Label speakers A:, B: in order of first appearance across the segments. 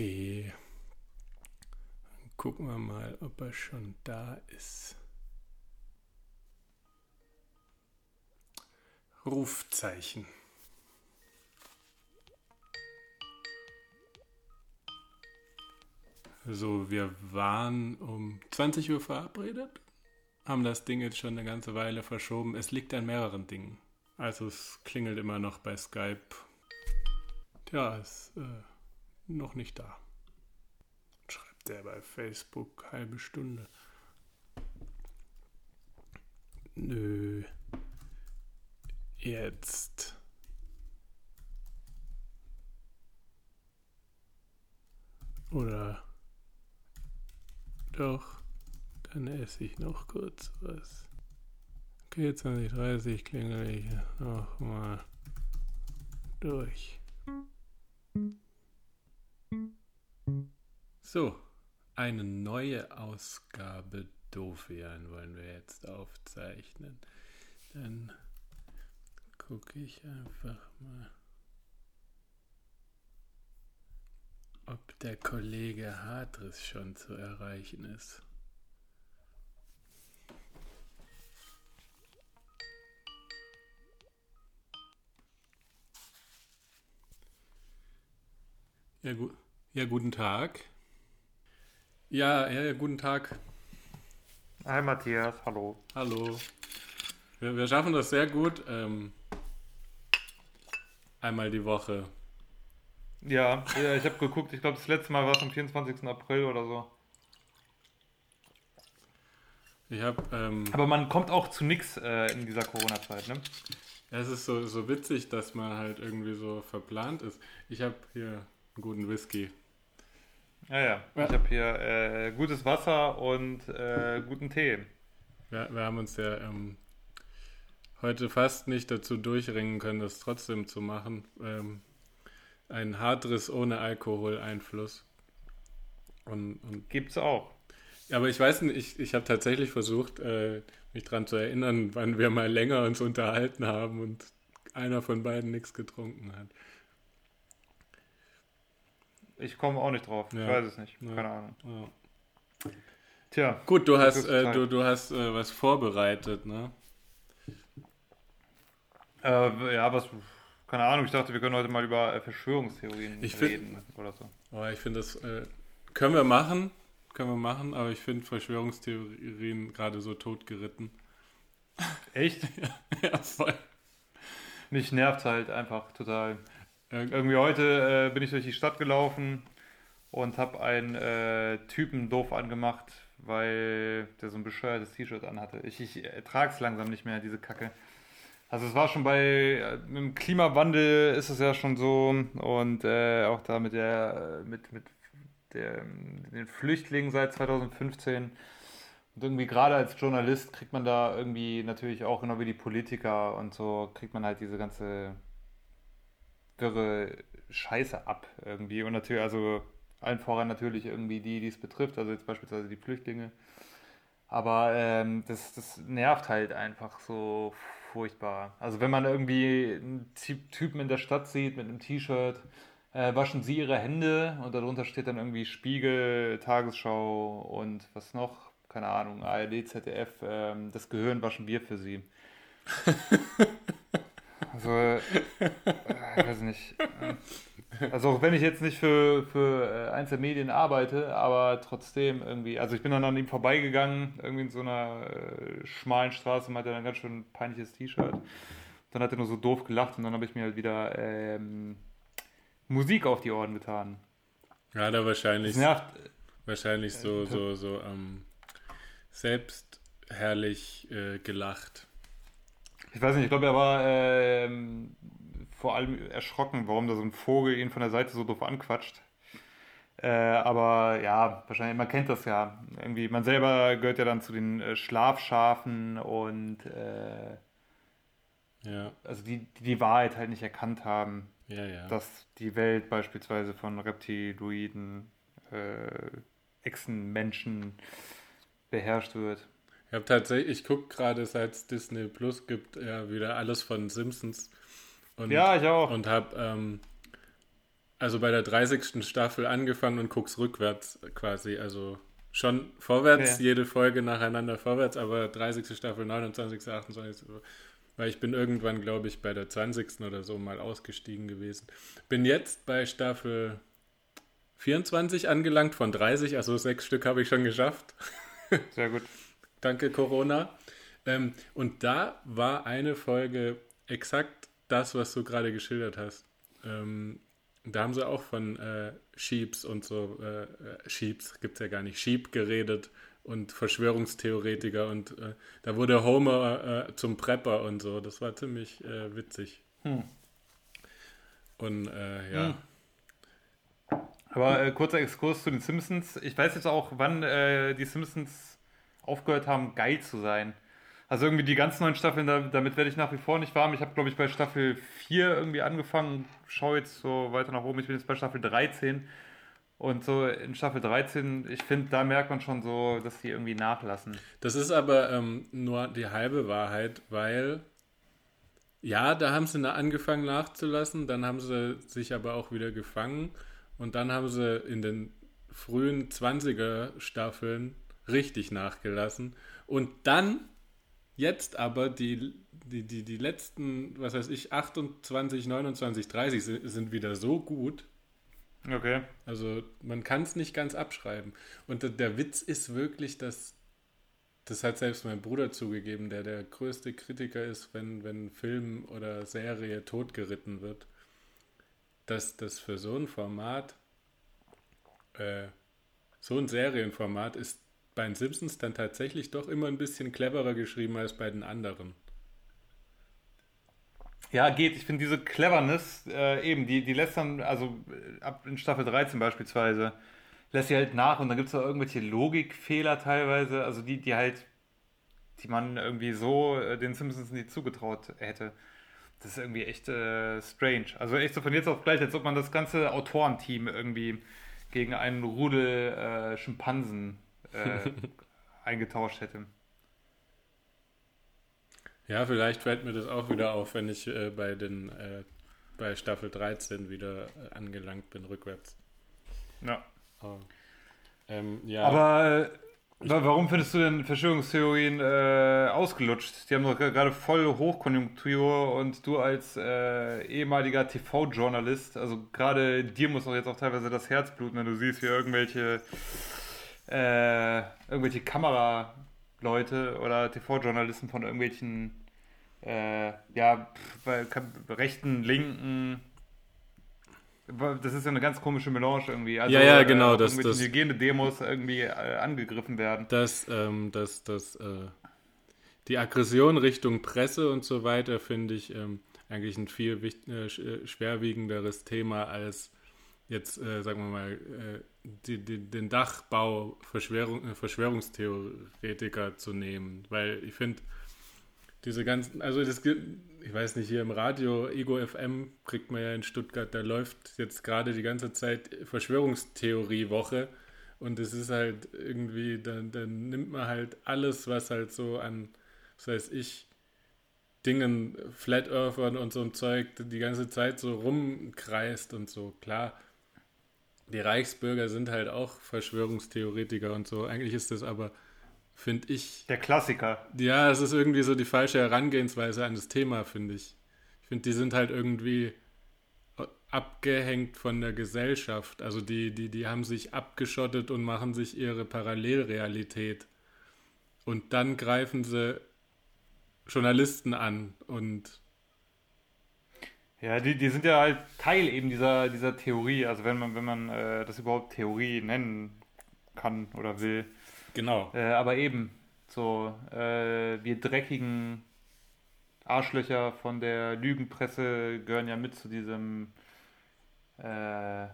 A: Okay. Dann gucken wir mal, ob er schon da ist. Rufzeichen. So, wir waren um 20 Uhr verabredet, haben das Ding jetzt schon eine ganze Weile verschoben. Es liegt an mehreren Dingen. Also es klingelt immer noch bei Skype. Tja, ist äh, noch nicht da. Schreibt der bei Facebook halbe Stunde. Nö. Jetzt. Oder doch, dann esse ich noch kurz was. Okay, 2030 klingel ich nochmal durch. So, eine neue Ausgabe Dofian wollen wir jetzt aufzeichnen. Dann gucke ich einfach mal, ob der Kollege Hadris schon zu erreichen ist. Ja, gu ja, guten Tag. Ja, ja, ja, guten Tag.
B: Hi Matthias, hallo.
A: Hallo. Wir, wir schaffen das sehr gut. Ähm, einmal die Woche.
B: Ja, ja ich habe geguckt, ich glaube das letzte Mal war es am 24. April oder so.
A: Ich habe. Ähm,
B: Aber man kommt auch zu nichts äh, in dieser Corona-Zeit, ne?
A: es ist so, so witzig, dass man halt irgendwie so verplant ist. Ich habe hier einen guten Whisky.
B: Ja, ja.
A: Ja.
B: Ich habe hier äh, gutes Wasser und äh, guten Tee.
A: Wir, wir haben uns ja ähm, heute fast nicht dazu durchringen können, das trotzdem zu machen. Ähm, ein Hartriss ohne Alkoholeinfluss. Und, und
B: Gibt's auch.
A: Ja, aber ich weiß nicht, ich, ich habe tatsächlich versucht, äh, mich daran zu erinnern, wann wir mal länger uns unterhalten haben und einer von beiden nichts getrunken hat.
B: Ich komme auch nicht drauf. Ich
A: Ja.
B: weiß es nicht.
A: Ja.
B: Keine Ahnung.
A: Ja.
B: Tja.
A: Gut, du hast, äh, du, du hast äh, was vorbereitet, ne?
B: Äh, ja, was. Keine Ahnung, ich dachte, wir können heute mal über äh, Verschwörungstheorien
A: Ich find-
B: reden oder so.
A: Aber ich finde, das äh, können wir machen, können wir machen, aber ich finde Verschwörungstheorien gerade so totgeritten.
B: Echt?
A: ja, voll.
B: Mich nervt halt einfach total.
A: Äh,
B: Irgendwie heute äh, bin ich durch die Stadt gelaufen und habe einen äh, Typen doof angemacht, weil der so ein bescheuertes T-Shirt anhatte. Ich, ich ertrage es langsam nicht mehr, diese Kacke. Also es war schon bei, äh, dem Klimawandel ist es ja schon so und äh, auch da mit der, mit, mit der, den Flüchtlingen seit 2015. Und irgendwie gerade als Journalist kriegt man da irgendwie natürlich auch genau wie die Politiker und so, kriegt man halt diese ganze wirre Scheiße ab irgendwie. Und natürlich, also allen voran natürlich irgendwie die, die es betrifft, also jetzt beispielsweise die Flüchtlinge. Aber ähm, das, das nervt halt einfach so furchtbar. Also wenn man irgendwie einen Ty- Typen in der Stadt sieht mit einem T-Shirt, äh, waschen Sie Ihre Hände und darunter steht dann irgendwie Spiegel, Tagesschau und was noch? Keine Ahnung, ARD, ZDF, ähm, das Gehirn waschen wir für Sie. Also, äh, ich weiß nicht. Also auch wenn ich jetzt nicht für, für äh, der Medien arbeite, aber trotzdem irgendwie, also ich bin dann an ihm vorbeigegangen, irgendwie in so einer äh, schmalen Straße und hatte dann ein ganz schön peinliches T-Shirt. Dann hat er nur so doof gelacht und dann habe ich mir halt wieder ähm, Musik auf die Ohren getan.
A: ja, da wahrscheinlich,
B: nervt.
A: wahrscheinlich so, so, so ähm, selbstherrlich äh, gelacht.
B: Ich weiß nicht, ich glaube, er war ähm, vor allem erschrocken, warum da so ein Vogel ihn von der Seite so doof anquatscht. Äh, aber ja, wahrscheinlich, man kennt das ja. Irgendwie, man selber gehört ja dann zu den äh, Schlafschafen und äh,
A: Ja,
B: also die, die die Wahrheit halt nicht erkannt haben,
A: ja, ja.
B: dass die Welt beispielsweise von Reptiloiden, äh, Echsenmenschen beherrscht wird.
A: Ich habe tatsächlich, ich gucke gerade, seit es Disney Plus gibt, ja wieder alles von Simpsons. Und,
B: Ja, ich auch.
A: Und habe ähm, also bei der 30. Staffel angefangen und guck's rückwärts quasi. Also schon vorwärts,
B: Okay.
A: jede Folge nacheinander vorwärts, aber 30. Staffel, 29., 28. Weil ich bin irgendwann, glaube ich, bei der 20. oder so mal ausgestiegen gewesen. Bin jetzt bei Staffel 24 angelangt von 30, also sechs Stück habe ich schon geschafft.
B: Sehr gut.
A: Danke, Corona. Ähm, und da war eine Folge exakt das, was du gerade geschildert hast. Ähm, da haben sie auch von äh, Sheeps und so, äh, äh, Sheeps gibt es ja gar nicht, Sheep geredet und Verschwörungstheoretiker und äh, da wurde Homer äh, zum Prepper und so. Das war ziemlich äh, witzig.
B: Hm.
A: Und äh, ja,
B: Hm. Aber äh, kurzer Exkurs zu den Simpsons. Ich weiß jetzt auch, wann äh, die Simpsons aufgehört haben, geil zu sein. Also irgendwie die ganzen neuen Staffeln, da, damit werde ich nach wie vor nicht warm. Ich habe, glaube ich, bei Staffel 4 irgendwie angefangen, schaue jetzt so weiter nach oben. Ich bin jetzt bei Staffel 13. Und so in Staffel 13, ich finde, da merkt man schon so, dass die irgendwie nachlassen.
A: Das ist aber ähm, nur die halbe Wahrheit, weil ja, da haben sie angefangen nachzulassen, dann haben sie sich aber auch wieder gefangen und dann haben sie in den frühen 20er Staffeln richtig nachgelassen und dann jetzt aber die, die, die, die letzten, was weiß ich, 28, 29, 30 sind, sind wieder so gut,
B: Okay.
A: also man kann es nicht ganz abschreiben. Und der, der Witz ist wirklich, dass das hat selbst mein Bruder zugegeben, der der größte Kritiker ist, wenn, wenn Film oder Serie totgeritten wird, dass das für so ein Format, äh, so ein Serienformat ist bei den Simpsons dann tatsächlich doch immer ein bisschen cleverer geschrieben als bei den anderen.
B: Ja, geht. Ich finde diese Cleverness, äh, eben, die, die lässt dann, also äh, ab in Staffel 13 beispielsweise, lässt sie halt nach und dann gibt es auch irgendwelche Logikfehler teilweise, also die, die halt, die man irgendwie so äh, den Simpsons nicht zugetraut hätte. Das ist irgendwie echt äh, strange. Also echt so von jetzt auf gleich, als ob man das ganze Autorenteam irgendwie gegen einen Rudel äh, Schimpansen äh, eingetauscht hätte.
A: Ja, vielleicht fällt mir das auch wieder auf, wenn ich äh, bei den äh, bei Staffel 13 wieder äh, angelangt bin, rückwärts.
B: Ja.
A: Oh. Ähm, ja,
B: Aber äh, wa- warum findest du denn Verschwörungstheorien äh, ausgelutscht? Die haben doch ge- gerade voll Hochkonjunktur und du als äh, ehemaliger TV-Journalist, also gerade dir muss doch jetzt auch teilweise das Herz bluten, wenn du siehst, wie irgendwelche äh, irgendwelche Kameraleute oder TV-Journalisten von irgendwelchen äh, ja, bei- rechten, linken das ist ja eine ganz komische Melange irgendwie. Also,
A: Ja, ja, genau,
B: Äh,
A: das- das-
B: Hygienedemos irgendwie äh, angegriffen werden.
A: dass, ähm, dass, dass äh, die Aggression Richtung Presse und so weiter finde ich ähm, eigentlich ein viel äh, äh, schwerwiegenderes Thema als jetzt, äh, sagen wir mal, äh, die, die, den Dachbau Verschwörung, äh, Verschwörungstheoretiker zu nehmen. Weil ich finde, diese ganzen, also das ich weiß nicht, hier im Radio, Ego FM kriegt man ja in Stuttgart, da läuft jetzt gerade die ganze Zeit Verschwörungstheorie-Woche und es ist halt irgendwie, dann, dann nimmt man halt alles, was halt so an, was weiß ich, Dingen, Flat Earthern und so ein Zeug die ganze Zeit so rumkreist und so. Klar, die Reichsbürger sind halt auch Verschwörungstheoretiker und so. Eigentlich ist das aber, finde ich,
B: Der Klassiker.
A: ja, es ist irgendwie so die falsche Herangehensweise an das Thema, finde ich. Ich finde, die sind halt irgendwie abgehängt von der Gesellschaft. Also die, die, die haben sich abgeschottet und machen sich ihre Parallelrealität. Und dann greifen sie Journalisten an und
B: Ja, die, die sind ja halt Teil eben dieser, dieser Theorie. Also wenn man, wenn man äh, das überhaupt Theorie nennen kann oder will.
A: genau.
B: Äh, aber eben, so, äh, wir dreckigen Arschlöcher von der Lügenpresse gehören ja mit zu diesem, äh,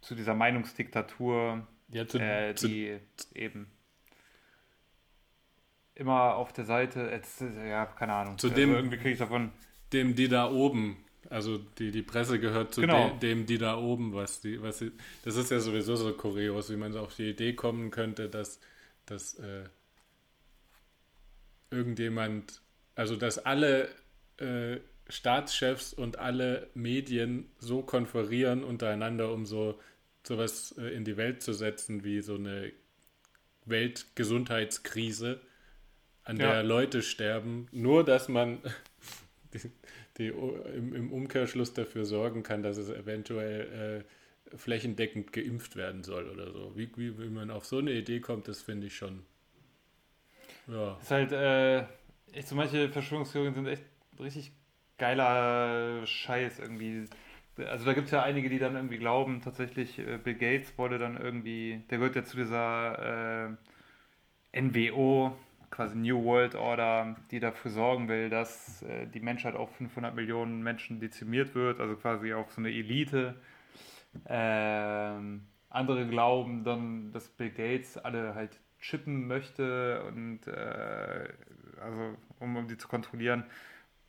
B: zu dieser Meinungsdiktatur,
A: Ja, zu,
B: äh,
A: zu,
B: die eben immer auf der Seite, jetzt, ja, keine Ahnung.
A: Zu dem-
B: irgendwie kriege ich davon.
A: dem, die da oben, also die, die Presse gehört zu
B: Genau.
A: de, dem, die da oben, was die, was sie, das ist ja sowieso so kurios, wie man so auf die Idee kommen könnte, dass, dass äh, irgendjemand, also dass alle äh, Staatschefs und alle Medien so konferieren untereinander, um so sowas äh, in die Welt zu setzen wie so eine Weltgesundheitskrise, an der Leute sterben, nur dass man die, im, im, Umkehrschluss dafür sorgen kann, dass es eventuell äh, flächendeckend geimpft werden soll oder so. Wie, wie, wie man auf so eine Idee kommt, das finde ich schon.
B: Ja. Ist halt, äh, echt so manche Verschwörungstheorien sind echt richtig geiler Scheiß irgendwie. Also da gibt es ja einige, die dann irgendwie glauben, tatsächlich äh, Bill Gates wollte dann irgendwie, der gehört ja zu dieser äh, NWO, quasi New World Order, die dafür sorgen will, dass äh, die Menschheit auf 500 Millionen Menschen dezimiert wird, also quasi auf so eine Elite. Ähm, andere glauben dann, dass Bill Gates alle halt chippen möchte und äh, also um, um die zu kontrollieren.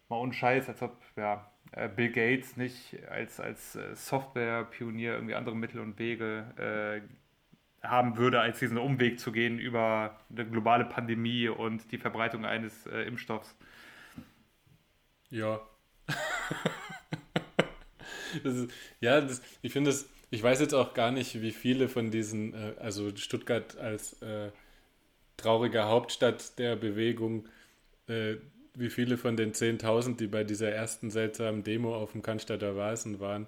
B: Mal ohne Scheiß, als ob ja, äh, Bill Gates nicht als, als äh, Software-Pionier irgendwie andere Mittel und Wege äh, haben würde, als diesen Umweg zu gehen über eine globale Pandemie und die Verbreitung eines äh, Impfstoffs.
A: Ja. das ist, ja, das, ich finde es, ich weiß jetzt auch gar nicht, wie viele von diesen, äh, also Stuttgart als äh, traurige Hauptstadt der Bewegung, äh, wie viele von den 10.000, die bei dieser ersten seltsamen Demo auf dem Cannstatter Vasen waren,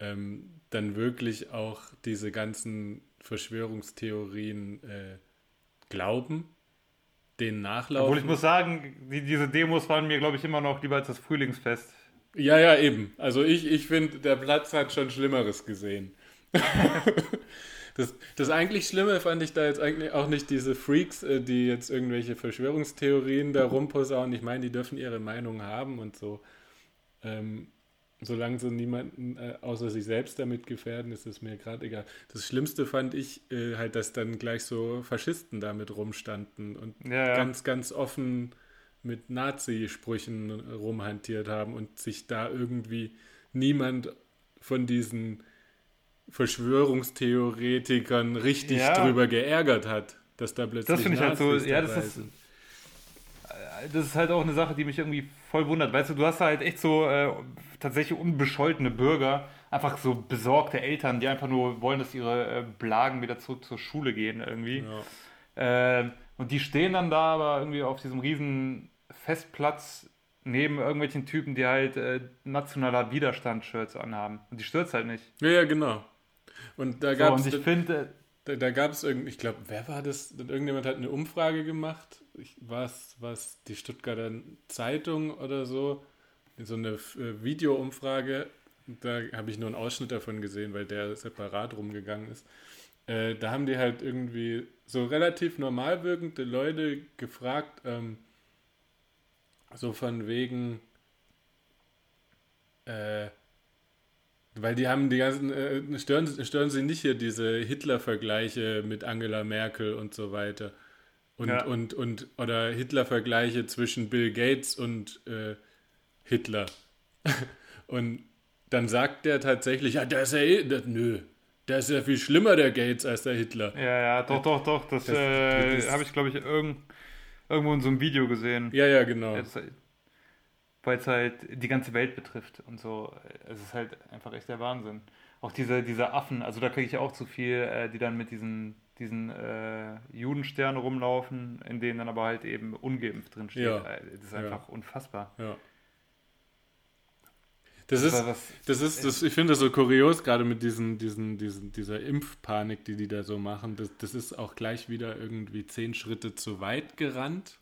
A: ähm, dann wirklich auch diese ganzen Verschwörungstheorien äh, glauben, denen nachlaufen. Obwohl
B: ich muss sagen, die, diese Demos waren mir, glaube ich, immer noch lieber als das Frühlingsfest.
A: Ja, ja, eben. Also ich, ich finde, der Platz hat schon Schlimmeres gesehen. das, das eigentlich Schlimme fand ich da jetzt eigentlich auch nicht diese Freaks, äh, die jetzt irgendwelche Verschwörungstheorien da rumposaunen. Ich meine, die dürfen ihre Meinung haben und so. Ähm, solange sie niemanden äh, außer sich selbst damit gefährden, ist es mir gerade egal. Das Schlimmste fand ich äh, halt, dass dann gleich so Faschisten damit rumstanden und ja, ja. ganz, ganz offen mit Nazi-Sprüchen rumhantiert haben und sich da irgendwie niemand von diesen Verschwörungstheoretikern richtig ja. drüber geärgert hat, dass da plötzlich
B: Das ich halt so, ja, das ist, sind. das ist halt auch eine Sache, die mich irgendwie voll wundert. Weißt du, du hast halt echt so äh, tatsächlich unbescholtene Bürger, einfach so besorgte Eltern, die einfach nur wollen, dass ihre äh, Blagen wieder zurück zur Schule gehen irgendwie. Ja. Äh, und die stehen dann da aber irgendwie auf diesem riesen Festplatz neben irgendwelchen Typen, die halt äh, nationaler Widerstand-Shirts anhaben. Und die stürzt halt nicht.
A: Ja, ja, genau. Und da gab es.
B: So, und ich finde.
A: Da, da gab es irgendwie, ich glaube, wer war das? Irgendjemand hat eine Umfrage gemacht war es die Stuttgarter Zeitung oder so, so eine äh, Videoumfrage. Da habe ich nur einen Ausschnitt davon gesehen, weil der separat rumgegangen ist. Äh, da haben die halt irgendwie so relativ normal wirkende Leute gefragt, ähm, so von wegen, äh, weil die haben die ganzen, äh, stören, stören sie nicht hier diese Hitler-Vergleiche mit Angela Merkel und so weiter. Und, ja. und, und, oder Hitler-Vergleiche zwischen Bill Gates und äh, Hitler. und dann sagt der tatsächlich, ja, der ist ja eh, das, nö, der ist ja viel schlimmer, der Gates, als der Hitler.
B: Ja, ja, doch, doch, doch, das, das, äh, das habe ich, glaube ich, irgend, irgendwo in so einem Video gesehen.
A: Ja, ja, genau.
B: Weil es halt die ganze Welt betrifft und so. Es ist halt einfach echt der Wahnsinn. Auch diese, diese Affen, also da kriege ich auch zu viel, äh, die dann mit diesen diesen äh, Judenstern rumlaufen, in denen dann aber halt eben ungeimpft drin steht. Ja. Äh, das ist einfach ja. unfassbar.
A: Ja. Das ist, das ist, das, ich finde das so kurios, gerade mit diesen, diesen, diesen, dieser Impfpanik, die die da so machen. Das, das ist auch gleich wieder irgendwie zehn Schritte zu weit gerannt.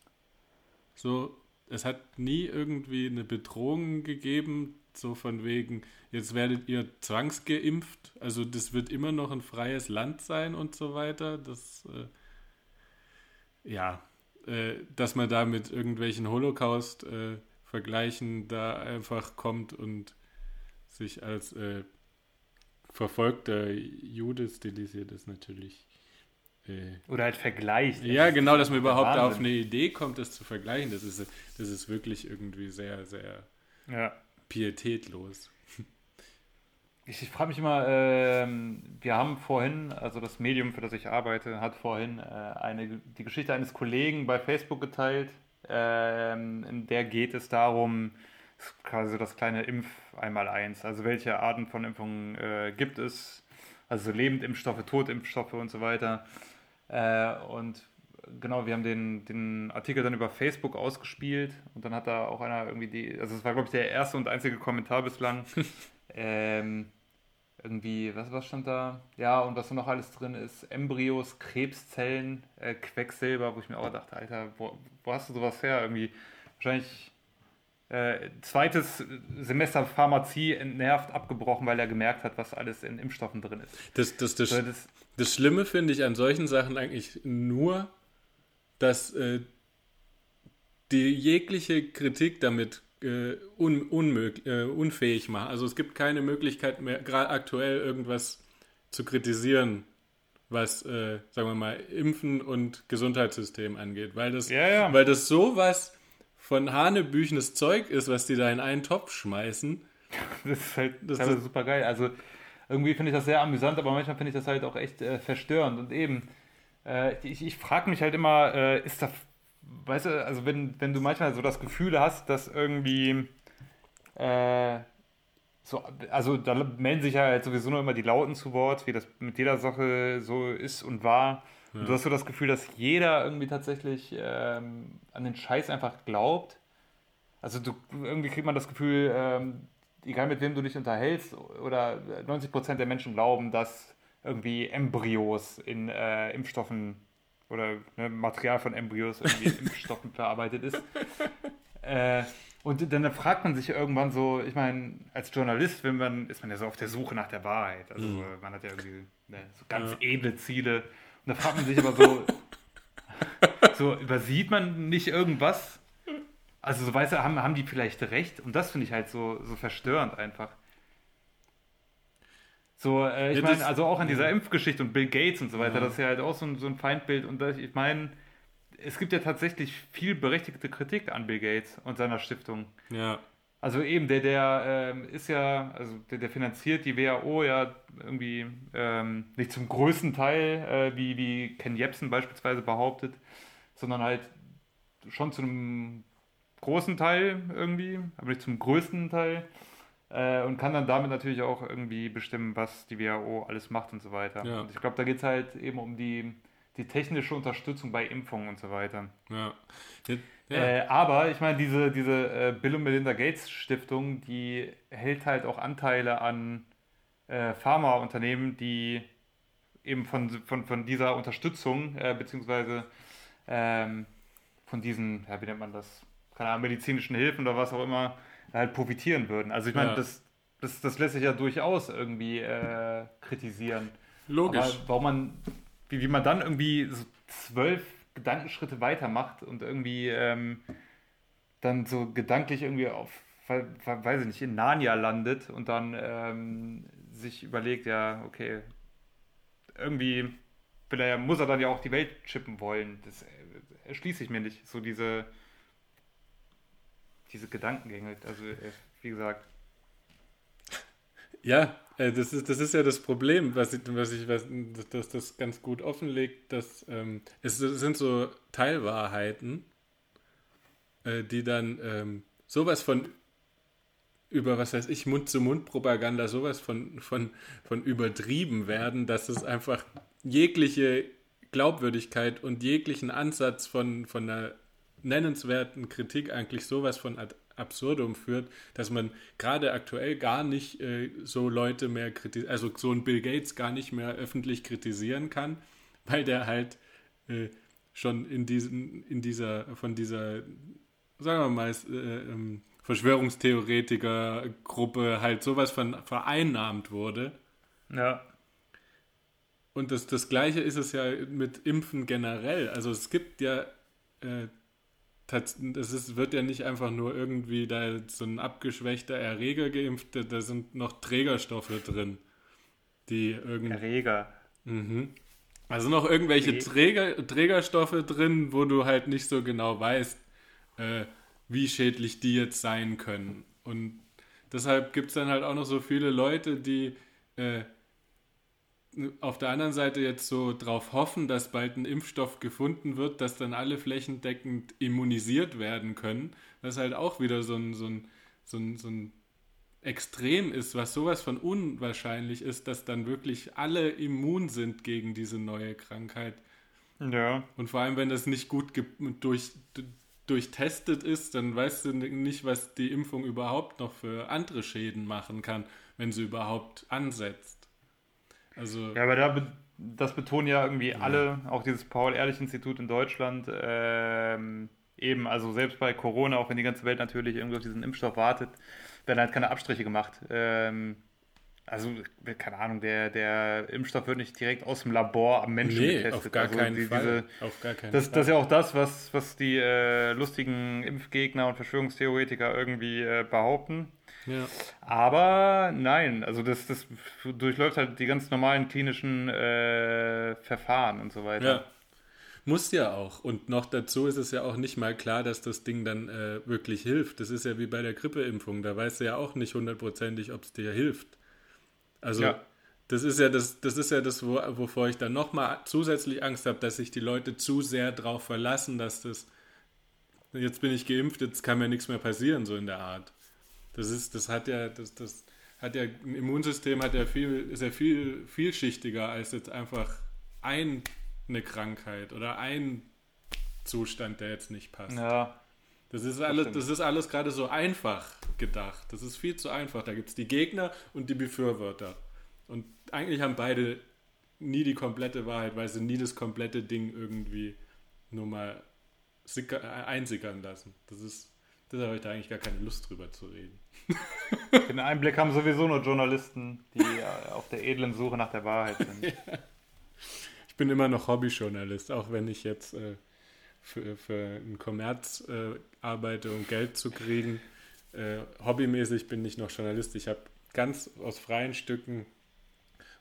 A: So, es hat nie irgendwie eine Bedrohung gegeben, so von wegen, jetzt werdet ihr zwangsgeimpft, also das wird immer noch ein freies Land sein und so weiter. Das, äh, ja, äh, dass man da mit irgendwelchen Holocaust-Vergleichen äh, da einfach kommt und sich als äh, verfolgter Jude stilisiert, ist natürlich.
B: Äh, Oder halt vergleicht.
A: Ja, genau, dass man überhaupt Wahnsinn. auf eine Idee kommt, das zu vergleichen. Das ist, das ist wirklich irgendwie sehr, sehr ja. pietätlos.
B: Ich, ich frage mich immer, äh, wir haben vorhin, also das Medium, für das ich arbeite, hat vorhin äh, eine, die Geschichte eines Kollegen bei Facebook geteilt. Äh, in der geht es darum, quasi das kleine Impf einmal eins. Also welche Arten von Impfungen äh, gibt es? Also Lebendimpfstoffe, Totimpfstoffe und so weiter. Äh, und genau, wir haben den, den Artikel dann über Facebook ausgespielt und dann hat da auch einer irgendwie die, also es war glaube ich der erste und einzige Kommentar bislang. ähm, irgendwie, was, was stand da? Ja, und was noch alles drin ist, Embryos, Krebszellen, äh, Quecksilber, wo ich mir auch dachte, Alter, wo, wo hast du sowas her? Irgendwie, wahrscheinlich äh, zweites Semester Pharmazie entnervt abgebrochen, weil er gemerkt hat, was alles in Impfstoffen drin ist.
A: Das, das, das, so, das, das Schlimme finde ich an solchen Sachen eigentlich nur, dass äh, die jegliche Kritik damit äh, un, unmöglich, äh, unfähig macht. Also es gibt keine Möglichkeit mehr, gerade aktuell irgendwas zu kritisieren, was, äh, sagen wir mal, Impfen und Gesundheitssystem angeht, weil das, ja, ja. weil das sowas von hanebüchenes Zeug ist, was die da in einen Topf schmeißen.
B: Das ist halt, das ist halt super geil. Also irgendwie finde ich das sehr amüsant, aber manchmal finde ich das halt auch echt äh, verstörend. Und eben, äh, ich, ich frage mich halt immer, äh, ist da, weißt du, also wenn, wenn du manchmal so das Gefühl hast, dass irgendwie, äh, so, also da melden sich ja halt sowieso nur immer die Lauten zu Wort, wie das mit jeder Sache so ist und war. Ja. Und du hast so das Gefühl, dass jeder irgendwie tatsächlich ähm, an den Scheiß einfach glaubt. Also du, irgendwie kriegt man das Gefühl, ähm, egal mit wem du dich unterhältst, oder 90% der Menschen glauben, dass irgendwie Embryos in äh, Impfstoffen oder ne, Material von Embryos irgendwie in Impfstoffen verarbeitet ist. Äh, und dann fragt man sich irgendwann so, ich meine, als Journalist wenn man, ist man ja so auf der Suche nach der Wahrheit. Also mhm. man hat ja irgendwie ne, so ganz ja. edle Ziele. Und da fragt man sich aber so, so übersieht man nicht irgendwas? Also so weißt du, haben, haben die vielleicht recht? Und das finde ich halt so, so verstörend einfach. So, äh, ich ja, meine, also auch an dieser Impfgeschichte und Bill Gates und so weiter, ja. das ist ja halt auch so ein, so ein Feindbild. Und das, ich meine, es gibt ja tatsächlich viel berechtigte Kritik an Bill Gates und seiner Stiftung.
A: Ja.
B: Also eben, der, der ähm, ist ja, also der, der finanziert die WHO ja irgendwie ähm, nicht zum größten Teil, äh, wie, wie Ken Jebsen beispielsweise behauptet, sondern halt schon zu einem großen Teil irgendwie, aber nicht zum größten Teil äh, und kann dann damit natürlich auch irgendwie bestimmen, was die WHO alles macht und so weiter. Ja. Und ich glaube, da geht es halt eben um die, die technische Unterstützung bei Impfungen und so weiter.
A: Ja.
B: ja. Äh, aber ich meine, diese, diese äh, Bill und Melinda Gates Stiftung, die hält halt auch Anteile an äh, Pharmaunternehmen, die eben von, von, von dieser Unterstützung, äh, beziehungsweise ähm, von diesen, ja, wie nennt man das, keine Ahnung, medizinischen Hilfen oder was auch immer, halt profitieren würden. Also ich meine, ja. das, das, das lässt sich ja durchaus irgendwie äh, kritisieren.
A: Logisch. Aber
B: warum man, wie, wie man dann irgendwie so zwölf Gedankenschritte weitermacht und irgendwie ähm, dann so gedanklich irgendwie auf, weiß ich nicht, in Narnia landet und dann ähm, sich überlegt, ja, okay, irgendwie will er, muss er dann ja auch die Welt chippen wollen. Das äh, erschließe ich mir nicht. So diese diese Gedankengänge. Also, äh, wie gesagt.
A: Ja, äh, das ist, das ist ja das Problem, was ich, was ich was, dass das ganz gut offenlegt, dass ähm, es sind so Teilwahrheiten, äh, die dann ähm, sowas von über, was weiß ich, Mund-zu-Mund-Propaganda, sowas von, von, von übertrieben werden, dass es einfach jegliche Glaubwürdigkeit und jeglichen Ansatz von, von einer nennenswerten Kritik eigentlich sowas von ad absurdum führt, dass man gerade aktuell gar nicht äh, so Leute mehr kritisiert, also so ein Bill Gates gar nicht mehr öffentlich kritisieren kann, weil der halt äh, schon in diesen, in dieser, von dieser, sagen wir mal, äh, ähm, Verschwörungstheoretiker-Gruppe halt sowas von vereinnahmt wurde.
B: Ja.
A: Und das, das Gleiche ist es ja mit Impfen generell. Also es gibt ja das ist, wird ja nicht einfach nur irgendwie da so ein abgeschwächter Erreger geimpft, da sind noch Trägerstoffe drin, die irgendwie.
B: Erreger.
A: Mhm. Also noch irgendwelche Träger, Trägerstoffe drin, wo du halt nicht so genau weißt, äh, wie schädlich die jetzt sein können. Und deshalb gibt es dann halt auch noch so viele Leute, die äh, auf der anderen Seite jetzt so drauf hoffen, dass bald ein Impfstoff gefunden wird, dass dann alle flächendeckend immunisiert werden können. Das ist halt auch wieder so ein, so ein, so ein, so ein Extrem ist, was sowas von unwahrscheinlich ist, dass dann wirklich alle immun sind gegen diese neue Krankheit.
B: Ja.
A: Und vor allem, wenn das nicht gut durch, durchtestet ist, dann weißt du nicht, was die Impfung überhaupt noch für andere Schäden machen kann, wenn sie überhaupt ansetzt.
B: Also ja, aber da, das betonen ja irgendwie ja. alle, auch dieses Paul-Ehrlich-Institut in Deutschland, ähm, eben, also selbst bei Corona, auch wenn die ganze Welt natürlich irgendwie auf diesen Impfstoff wartet, werden halt keine Abstriche gemacht. Ähm, also, keine Ahnung, der, der Impfstoff wird nicht direkt aus dem Labor am Menschen nee, getestet.
A: Auf gar
B: also
A: keinen
B: die,
A: Fall.
B: Diese, auf gar keinen das, Fall. Das ist ja auch das, was, was die äh, lustigen Impfgegner und Verschwörungstheoretiker irgendwie äh, behaupten. Ja. Aber nein, also das, das durchläuft halt die ganz normalen klinischen äh, Verfahren und so weiter.
A: Ja. Muss ja auch. Und noch dazu ist es ja auch nicht mal klar, dass das Ding dann äh, wirklich hilft. Das ist ja wie bei der Grippeimpfung. Da weißt du ja auch nicht hundertprozentig, ob es dir hilft. Also ja. das ist ja das, das ist ja das, wo, wovor ich dann nochmal zusätzlich Angst habe, dass sich die Leute zu sehr darauf verlassen, dass das jetzt bin ich geimpft, jetzt kann mir nichts mehr passieren, so in der Art. Das ist, das hat ja, das, das hat ja, ein Immunsystem hat ja viel, ist ja viel vielschichtiger als jetzt einfach ein eine Krankheit oder ein Zustand, der jetzt nicht passt.
B: Ja.
A: Das ist alles, das, das ist alles gerade so einfach gedacht. Das ist viel zu einfach. Da gibt es die Gegner und die Befürworter. Und eigentlich haben beide nie die komplette Wahrheit, weil sie nie das komplette Ding irgendwie nur mal einsickern lassen. Das ist, das habe ich da eigentlich gar keine Lust drüber zu reden.
B: Den Einblick haben sowieso nur Journalisten, die äh, auf der edlen Suche nach der Wahrheit sind. ja
A: ich bin immer noch Hobbyjournalist, auch wenn ich jetzt äh, für, für einen Kommerz äh, arbeite, um Geld zu kriegen. Äh, hobbymäßig bin ich noch Journalist. Ich habe ganz aus freien Stücken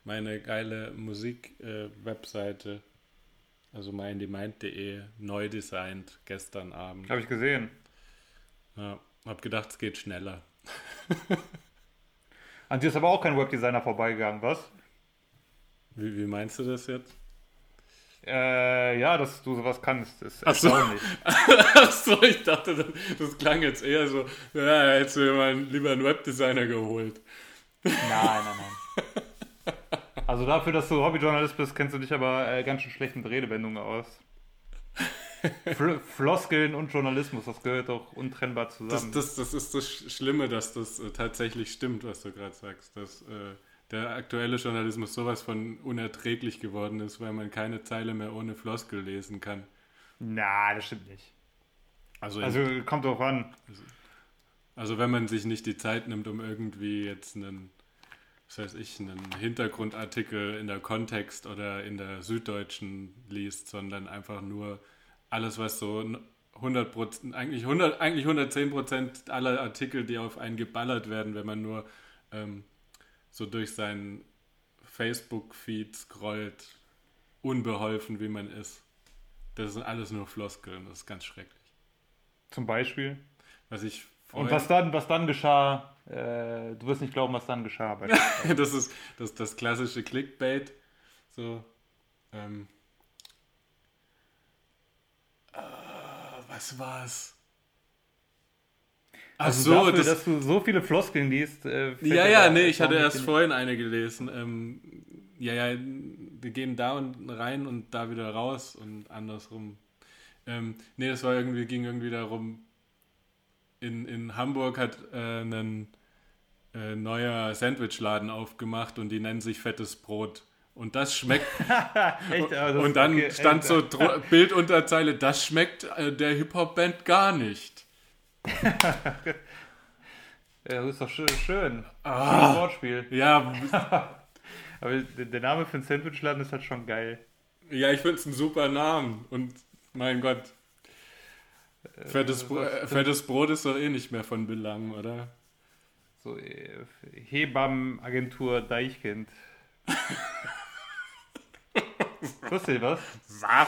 A: meine geile Musik-Webseite, äh, also myindemind.de, neu designt gestern Abend.
B: Habe ich gesehen.
A: Ja, habe gedacht, es geht schneller.
B: An dir ist aber auch kein Webdesigner vorbeigegangen, was?
A: Wie, wie meinst du das jetzt?
B: Äh, ja, dass du sowas kannst, ist
A: Ach so. erstaunlich. Ach so, ich dachte, das, das klang jetzt eher so, ja, hättest du mal lieber einen Webdesigner geholt.
B: Nein, nein, nein. Also dafür, dass du Hobbyjournalist bist, kennst du dich aber äh, ganz schön schlecht mit Redewendungen aus. Fl Floskeln und Journalismus, das gehört doch untrennbar zusammen.
A: Das, das, das ist das Schlimme, dass das äh, tatsächlich stimmt, was du gerade sagst. Dass, äh, der aktuelle Journalismus sowas von unerträglich geworden ist, weil man keine Zeile mehr ohne Floskel lesen kann.
B: Na, das stimmt nicht.
A: Also,
B: also kommt drauf an.
A: Also, also, wenn man sich nicht die Zeit nimmt, um irgendwie jetzt einen, was weiß ich, einen Hintergrundartikel in der Kontext oder in der Süddeutschen liest, sondern einfach nur alles, was so 100 Prozent, eigentlich, 100, eigentlich 110 Prozent aller Artikel, die auf einen geballert werden, wenn man nur ähm, so durch seinen Facebook-Feed scrollt, unbeholfen wie man ist. Das sind alles nur Floskeln, das ist ganz schrecklich.
B: Zum Beispiel?
A: Was ich
B: Und was dann, was dann geschah, äh, du wirst nicht glauben, was dann geschah.
A: das ist das, das klassische Clickbait. So, ähm, was war's?
B: Ach also so, dafür, das, dass du so viele Floskeln liest.
A: Äh, ja, ja, nee, ich hatte erst vorhin eine gelesen. Ähm, ja, ja, wir gehen da und rein und da wieder raus und andersrum. Ähm, nee, das war irgendwie, ging irgendwie darum, in, in Hamburg hat äh, ein äh, neuer Sandwichladen aufgemacht und die nennen sich Fettes Brot. Und das schmeckt. echt? Das und dann okay, stand so Bildunterzeile, das schmeckt äh, der Hip-Hop-Band gar nicht.
B: ja, das ist doch schön. schön. Ah,
A: Wortspiel. Ja.
B: Aber der Name für einen Sandwichladen ist halt schon geil.
A: Ja, ich finde es ein super Namen. Und mein Gott. Äh, fettes, Bro äh, fettes Brot ist doch eh nicht mehr von Belang, oder?
B: So, äh, Hebammenagentur Deichkind. Wusstest du was?
A: Was?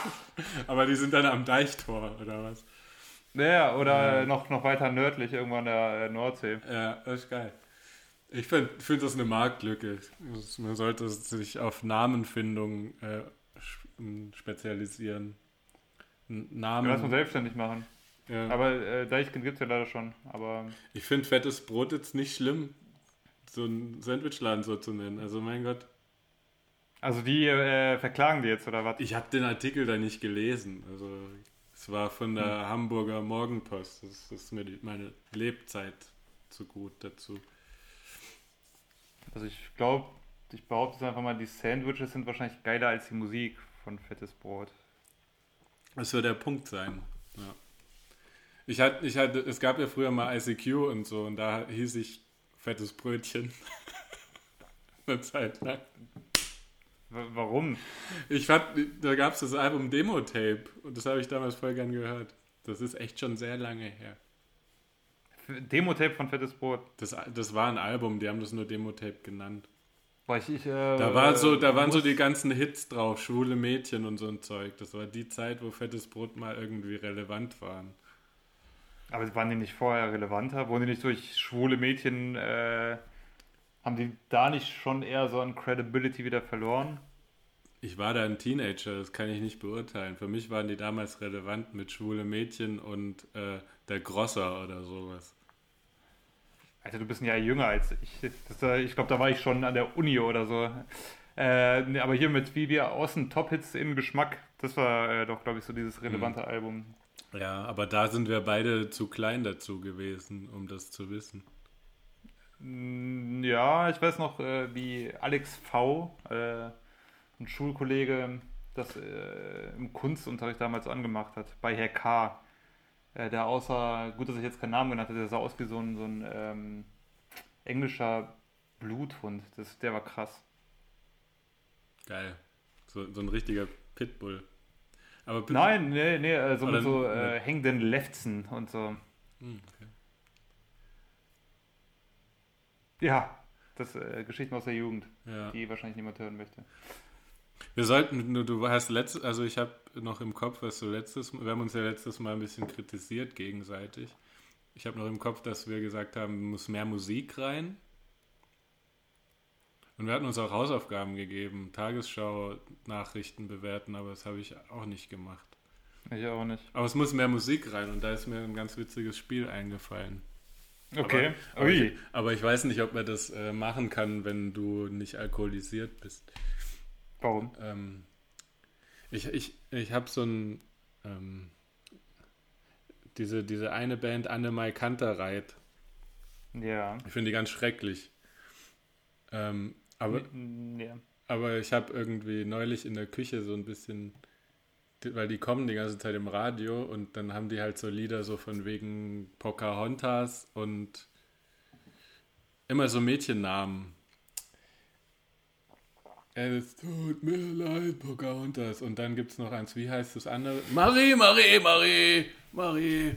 A: Aber die sind dann am Deichtor, oder was?
B: Ja, oder ja. Noch, noch weiter nördlich, irgendwann der Nordsee.
A: Ja, das ist geil. Ich finde find das eine Marktlücke. Man sollte sich auf Namenfindung äh, spezialisieren.
B: Namen. Ja, lass mal selbstständig machen. Ja. Aber äh, Deichkind gibt es ja leider schon. Aber
A: ich finde fettes Brot jetzt nicht schlimm, so einen Sandwichladen so zu nennen. Also mein Gott.
B: Also die äh, verklagen die jetzt, oder was?
A: Ich habe den Artikel da nicht gelesen. Also es war von der hm. Hamburger Morgenpost. Das ist mir die, meine Lebzeit zu gut dazu.
B: Also ich glaube, ich behaupte jetzt einfach mal, die Sandwiches sind wahrscheinlich geiler als die Musik von Fettes Brot.
A: Das wird der Punkt sein. Ja. Ich hatte, ich hatte, es gab ja früher mal ICQ und so und da hieß ich fettes Brötchen. Eine Zeit lang.
B: Warum?
A: Ich fand, da gab es das Album Demo-Tape und das habe ich damals voll gern gehört. Das ist echt schon sehr lange her.
B: Demo-Tape von Fettes Brot?
A: Das, das war ein Album, die haben das nur Demo-Tape genannt.
B: Boah, ich, ich, äh,
A: da, war so, da waren so die ganzen Hits drauf, schwule Mädchen und so ein Zeug. Das war die Zeit, wo Fettes Brot mal irgendwie relevant waren.
B: Aber waren die nicht vorher relevanter? Wurden die nicht durch schwule Mädchen, äh, haben die da nicht schon eher so an Credibility wieder verloren?
A: Ich war da ein Teenager, das kann ich nicht beurteilen. Für mich waren die damals relevant mit schwule Mädchen und äh, der Grosser oder sowas.
B: Alter, du bist ein Jahr jünger als ich. Das, äh, ich glaube, da war ich schon an der Uni oder so. Äh, nee, aber hier mit wie wir außen Top-Hits im Geschmack, das war äh, doch, glaube ich, so dieses relevante mhm. Album.
A: Ja, aber da sind wir beide zu klein dazu gewesen, um das zu wissen.
B: Mm, ja, ich weiß noch, äh, wie Alex V., äh, ein Schulkollege, das äh, im Kunstunterricht damals angemacht hat, bei Herr K der außer, gut, dass ich jetzt keinen Namen genannt habe, der sah aus wie so ein, so ein ähm, englischer Bluthund. Das, der war krass.
A: Geil. So, so ein richtiger Pitbull.
B: Aber Pit Nein, nee, nee, äh, so mit so äh, hängenden Lefzen und so. Hm, okay. Ja, das äh, Geschichten aus der Jugend, ja. die wahrscheinlich niemand hören möchte.
A: Wir sollten, du hast letztes, also ich habe noch im Kopf, was du letztes, wir haben uns ja letztes Mal ein bisschen kritisiert gegenseitig. Ich habe noch im Kopf, dass wir gesagt haben, muss mehr Musik rein. Und wir hatten uns auch Hausaufgaben gegeben, Tagesschau-Nachrichten bewerten, aber das habe ich auch nicht gemacht.
B: Ich auch nicht.
A: Aber es muss mehr Musik rein und da ist mir ein ganz witziges Spiel eingefallen.
B: Okay.
A: Aber, aber, ich, aber ich, weiß nicht, ob man das äh, machen kann, wenn du nicht alkoholisiert bist.
B: Warum?
A: Ähm, ich ich, ich habe so ein. Ähm, diese, diese eine Band Annemai Kanterreit.
B: Ja.
A: Ich finde die ganz schrecklich. Ähm, aber, ja. aber ich habe irgendwie neulich in der Küche so ein bisschen, weil die kommen die ganze Zeit im Radio und dann haben die halt so Lieder so von wegen Pocahontas und immer so Mädchennamen. Es tut mir leid, Pocahontas. Und dann gibt es noch eins, wie heißt das andere? Marie, Marie, Marie, Marie.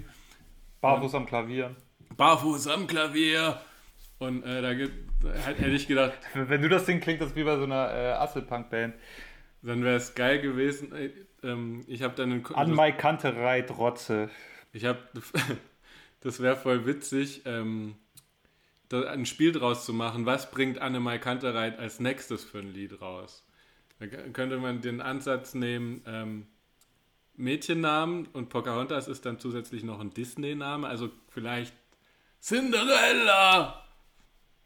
B: Barfuß am Klavier.
A: Barfuß am Klavier. Und äh, da gibt, hätte ich gedacht.
B: Wenn du das Ding klingt das wie bei so einer äh, Asselpunk-Band.
A: Dann wäre es geil gewesen. Ähm, ich habe dann
B: einen. An Mai Kante reit Rotze.
A: Ich habe. das wäre voll witzig. Ähm, ein Spiel draus zu machen, was bringt Annemai Kantereit als nächstes für ein Lied raus. Da könnte man den Ansatz nehmen, ähm, Mädchennamen und Pocahontas ist dann zusätzlich noch ein Disney-Name, also vielleicht Cinderella!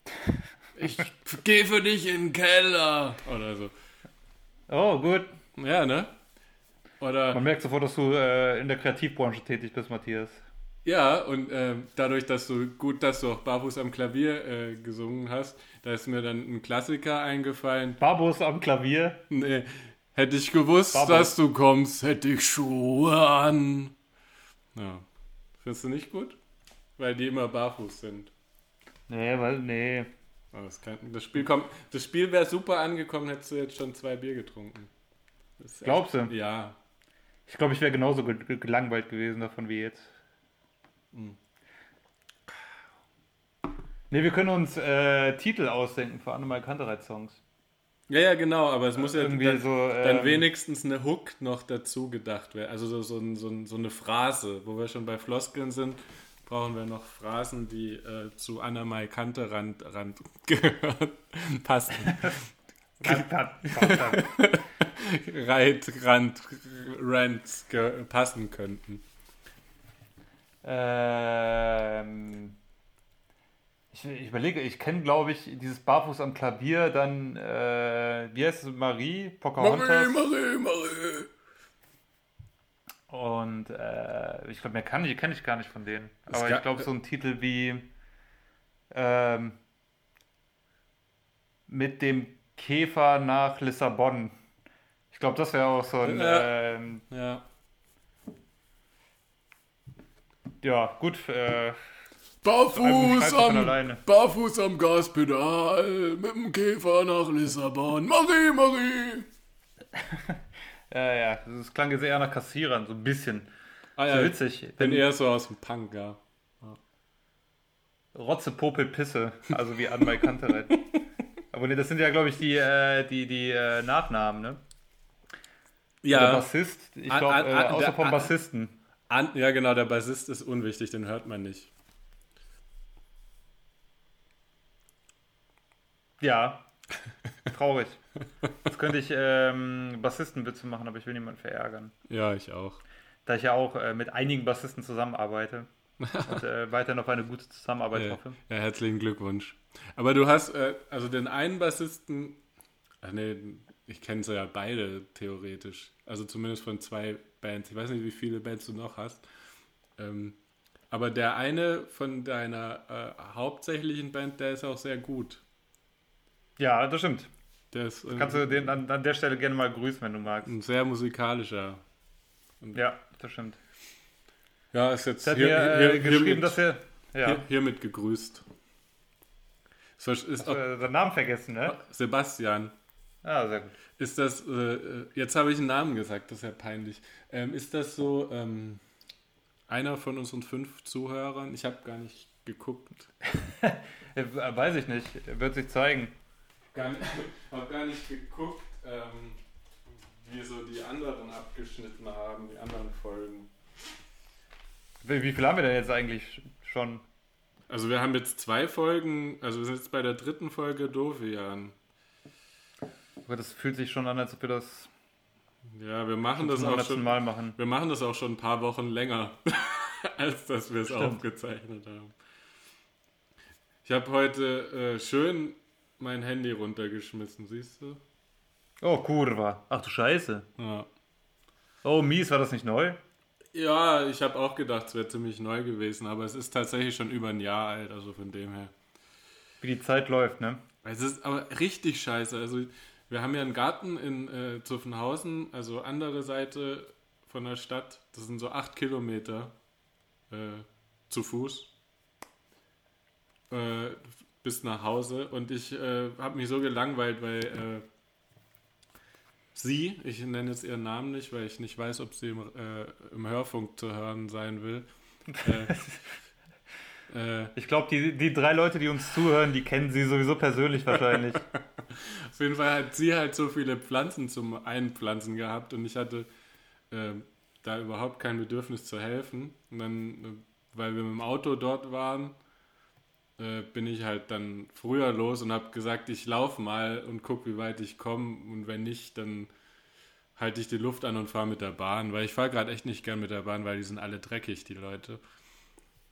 A: Ich gehe für dich in den Keller! Oder so.
B: Oh, gut.
A: Ja, ne?
B: Oder Man merkt sofort, dass du äh, in der Kreativbranche tätig bist, Matthias.
A: Ja, und äh, dadurch, dass du gut, dass du auch Barfuß am Klavier äh, gesungen hast, da ist mir dann ein Klassiker eingefallen.
B: Barfuß am Klavier?
A: Nee. Hätte ich gewusst, Barfuß. dass du kommst, hätte ich Schuhe an. Ja. Findest du nicht gut? Weil die immer barfuß sind.
B: Nee, weil, nee.
A: Das, kann, das Spiel, das Spiel wäre super angekommen, hättest du jetzt schon zwei Bier getrunken.
B: Glaubst
A: du? Ja.
B: Ich glaube, ich wäre genauso gelangweilt gewesen davon wie jetzt. Mhm. Ne, wir können uns äh, Titel ausdenken für Annemal Kantereit-Songs.
A: Ja, ja, genau, aber es muss ja irgendwie dann, so, ähm, dann wenigstens eine Hook noch dazu gedacht werden. Also so, so, so, so, eine Phrase, wo wir schon bei Floskeln sind, brauchen wir noch Phrasen, die äh, zu Annemai Kanterand Rand gehören, passen. Reit, Rand, Rand passen könnten.
B: Ähm, ich, ich überlege, ich kenne, glaube ich, dieses Barfuß am Klavier, dann, äh, wie heißt es, Marie, Pocahontas.
A: Marie, Marie, Marie.
B: Und äh, ich glaube, mehr kann ich, kenne ich gar nicht von denen. Aber ich glaube, so ein Titel wie ähm, mit dem Käfer nach Lissabon. Ich glaube, das wäre auch so ein.
A: Ja.
B: Ähm,
A: Ja.
B: ja, gut. Äh,
A: Barfuß am, barfuß am Gaspedal mit dem Käfer nach Lissabon. Marie, Marie.
B: ja, ja, das klang jetzt eher nach Kassierern, so ein bisschen.
A: Ah
B: So witzig.
A: Bin eher so aus dem Punk, ja.
B: Rotze, Popel, Pisse. Also wie Anne Kantereit. Aber nee, das sind ja, glaube ich, die, äh, die, die äh, Nachnamen, ne? Der Bassist, ich glaube, äh, außer
A: der-
B: vom Bassisten.
A: An, ja, genau, der Bassist ist unwichtig, den hört man nicht.
B: Ja. Traurig. Jetzt könnte ich ähm, Bassistenwitze machen, aber ich will niemanden verärgern.
A: Ja, ich auch.
B: Da ich ja auch äh, mit einigen Bassisten zusammenarbeite und äh, weiterhin auf eine gute Zusammenarbeit
A: Ja,
B: hoffe.
A: ja, herzlichen Glückwunsch. Aber du hast, äh, also den einen Bassisten, ach nee, ich kenne sie ja beide theoretisch. Also zumindest von zwei Bands. Ich weiß nicht, wie viele Bands du noch hast. Ähm, aber der eine von deiner äh, hauptsächlichen Band, der ist auch sehr gut.
B: Ja, das stimmt.
A: Der ist äh,
B: Kannst du den an, an der Stelle gerne mal grüßen, wenn du magst.
A: ein sehr musikalischer.
B: Ja, das stimmt.
A: Ja, ist jetzt
B: Er hat mir äh, geschrieben, dass er. Ja,
A: hier, hiermit gegrüßt. So, ist
B: hast
A: auch,
B: du seinen Namen vergessen, ne?
A: Sebastian.
B: Ah, sehr gut.
A: Ist das, äh, äh, jetzt habe ich einen Namen gesagt, das ist ja peinlich. Ähm, ist das so ähm, einer von unseren fünf Zuhörern? Ich habe gar nicht geguckt.
B: Äh, weiß ich nicht. Wird sich zeigen.
A: Gar nicht, habe gar nicht geguckt, ähm, wie so die anderen abgeschnitten haben, die anderen Folgen.
B: Wie, wie viel haben wir denn jetzt eigentlich schon?
A: Also wir haben jetzt zwei Folgen, also wir sind jetzt bei der dritten Folge Dovian.
B: Aber das fühlt sich schon an, als ob wir das
A: Ja, wir machen das auch schon.
B: Mal machen.
A: Wir machen das auch schon ein paar Wochen länger, als dass wir es aufgezeichnet haben. Ich habe heute äh, schön mein Handy runtergeschmissen, siehst du?
B: Oh, Kurva. Ach du Scheiße.
A: Ja,
B: Oh, mies, war das nicht neu?
A: ja ich habe auch gedacht, es wäre ziemlich neu gewesen, aber es ist tatsächlich schon über ein Jahr alt, also von dem her.
B: Wie die Zeit läuft, ne?
A: Es ist aber richtig scheiße. Also wir haben ja einen Garten in äh, Zuffenhausen, also andere Seite von der Stadt. Das sind so acht Kilometer äh, zu Fuß äh, bis nach Hause. Und ich äh, habe mich so gelangweilt, weil äh, sie, ich nenne jetzt ihren Namen nicht, weil ich nicht weiß, ob sie im, äh, im Hörfunk zu hören sein will. Äh, äh,
B: Ich glaube, die, die drei Leute, die uns zuhören, die kennen sie sowieso persönlich wahrscheinlich.
A: Auf jeden Fall hat sie halt so viele Pflanzen zum Einpflanzen gehabt und ich hatte äh, da überhaupt kein Bedürfnis zu helfen. Und dann, äh, weil wir mit dem Auto dort waren, äh, bin ich halt dann früher los und habe gesagt, ich laufe mal und guck, wie weit ich komme. Und wenn nicht, dann halte ich die Luft an und fahre mit der Bahn, weil ich fahre gerade echt nicht gern mit der Bahn, weil die sind alle dreckig, die Leute.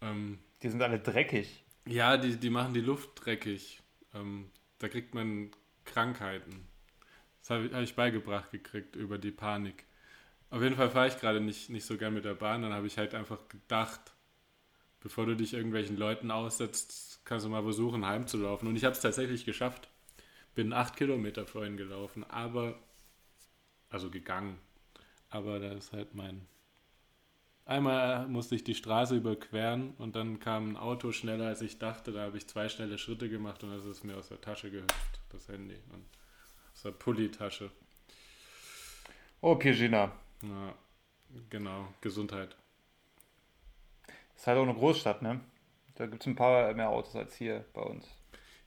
A: Ähm,
B: Die sind alle dreckig.
A: ja, die, die machen die Luft dreckig. Ähm, da kriegt man Krankheiten. Das habe ich, hab ich beigebracht gekriegt über die Panik. Auf jeden Fall fahre ich gerade nicht, nicht so gern mit der Bahn. Dann habe ich halt einfach gedacht, bevor du dich irgendwelchen Leuten aussetzt, kannst du mal versuchen, heimzulaufen. Und ich habe es tatsächlich geschafft. Bin acht Kilometer vorhin gelaufen, aber, also gegangen. Aber da ist halt mein. Einmal musste ich die Straße überqueren und dann kam ein Auto schneller als ich dachte. Da habe ich zwei schnelle Schritte gemacht und das ist mir aus der Tasche gehüpft, das Handy. Und aus der Pulli-Tasche.
B: Oh, Pirgina.
A: Ja, genau, Gesundheit.
B: Ist halt auch eine Großstadt, ne? Da gibt es ein paar mehr Autos als hier bei uns.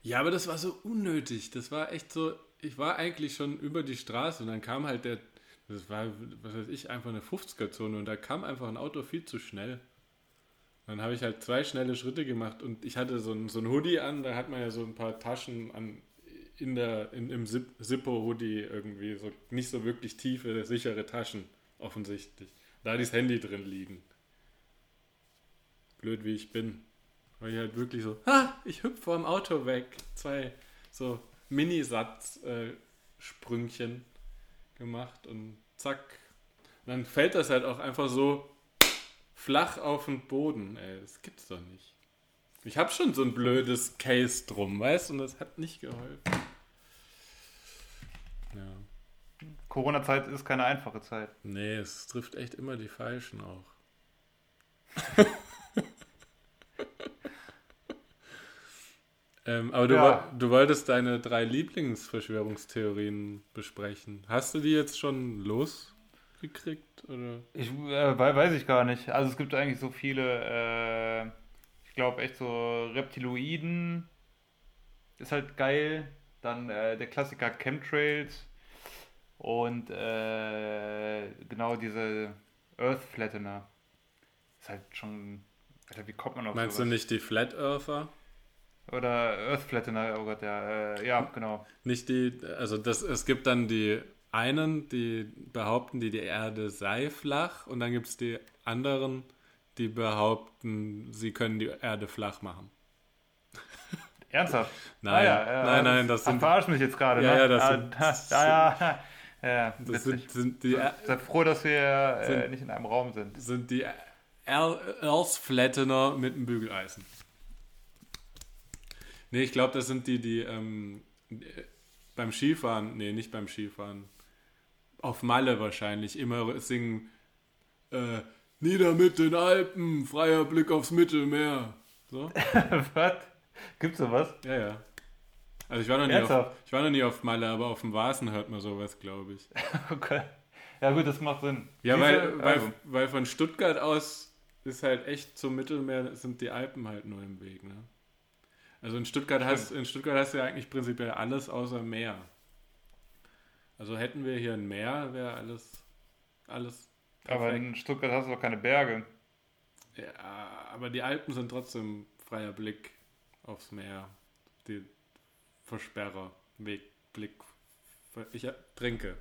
A: Ja, aber das war so unnötig. Das war echt so. Ich war eigentlich schon über die Straße und dann kam halt der. Das war, was weiß ich, einfach eine 50er-Zone und da kam einfach ein Auto viel zu schnell. Dann habe ich halt zwei schnelle Schritte gemacht und ich hatte so ein, so ein Hoodie an, da hat man ja so ein paar Taschen an, in der, in, im Zippo-Hoodie irgendwie, so nicht so wirklich tiefe, sichere Taschen, offensichtlich. Da hat das Handy drin liegen. blöd wie ich bin. Weil ich halt wirklich so, ah, ich hüpfe vom Auto weg. Zwei so Minisatz-Sprüngchen äh, gemacht und zack. Und dann fällt das halt auch einfach so flach auf den Boden. Ey, das gibt's doch nicht. Ich habe schon so ein blödes Case drum, weißt du, und das hat nicht geholfen. Ja.
B: Corona-Zeit ist keine einfache Zeit.
A: Nee, es trifft echt immer die Falschen auch. ähm, aber du,
B: Ja.
A: du wolltest deine drei Lieblingsverschwörungstheorien besprechen. Hast du die jetzt schon losgekriegt? Oder?
B: Ich äh, wei- weiß ich gar nicht. Also es gibt eigentlich so viele, äh, ich glaube echt so Reptiloiden ist halt geil. Dann äh, der Klassiker Chemtrails und äh, genau diese Earth Flattener. Ist halt schon, Alter, wie kommt man auf
A: Meinst du
B: sowas?
A: nicht die Flat Earther?
B: Oder Earth Flattener, oh Gott, ja, äh, ja, genau.
A: Nicht die, also das, es gibt dann die einen, die behaupten, die, die Erde sei flach und dann gibt es die anderen, die behaupten, sie können die Erde flach machen.
B: Ernsthaft?
A: Nein,
B: Ah, ja,
A: nein, nein, das sind,
B: verarsch mich jetzt gerade,
A: Ja,
B: ne?
A: ja, das
B: ah,
A: sind-
B: da- ja, ja, ja,
A: das sind, sind die,
B: Seid froh, dass wir äh,
A: Sind-
B: nicht in einem Raum sind.
A: sind die Earth-Flattener mit einem Bügeleisen. Nee, ich glaube, das sind die, die ähm, beim Skifahren, nee, nicht beim Skifahren, auf Malle wahrscheinlich immer singen, äh, nieder mit den Alpen, freier Blick aufs Mittelmeer. So?
B: Was? Gibt's sowas?
A: Ja, ja. Also ich war noch nie, auf, ich war noch nie auf Malle, aber auf dem Vasen hört man sowas, glaube ich.
B: Okay. Ja gut, das macht Sinn.
A: Ja, weil, weil,
B: also,
A: weil von Stuttgart aus ist halt echt zum Mittelmeer sind die Alpen halt nur im Weg, ne? Also in Stuttgart hast in Stuttgart du ja eigentlich prinzipiell alles außer Meer. Also hätten wir hier ein Meer, wäre alles alles
B: aber in Stuttgart hast du doch keine Berge.
A: Ja, aber die Alpen sind trotzdem freier Blick aufs Meer. Die Versperrer, Weg, Blick. Ich trinke.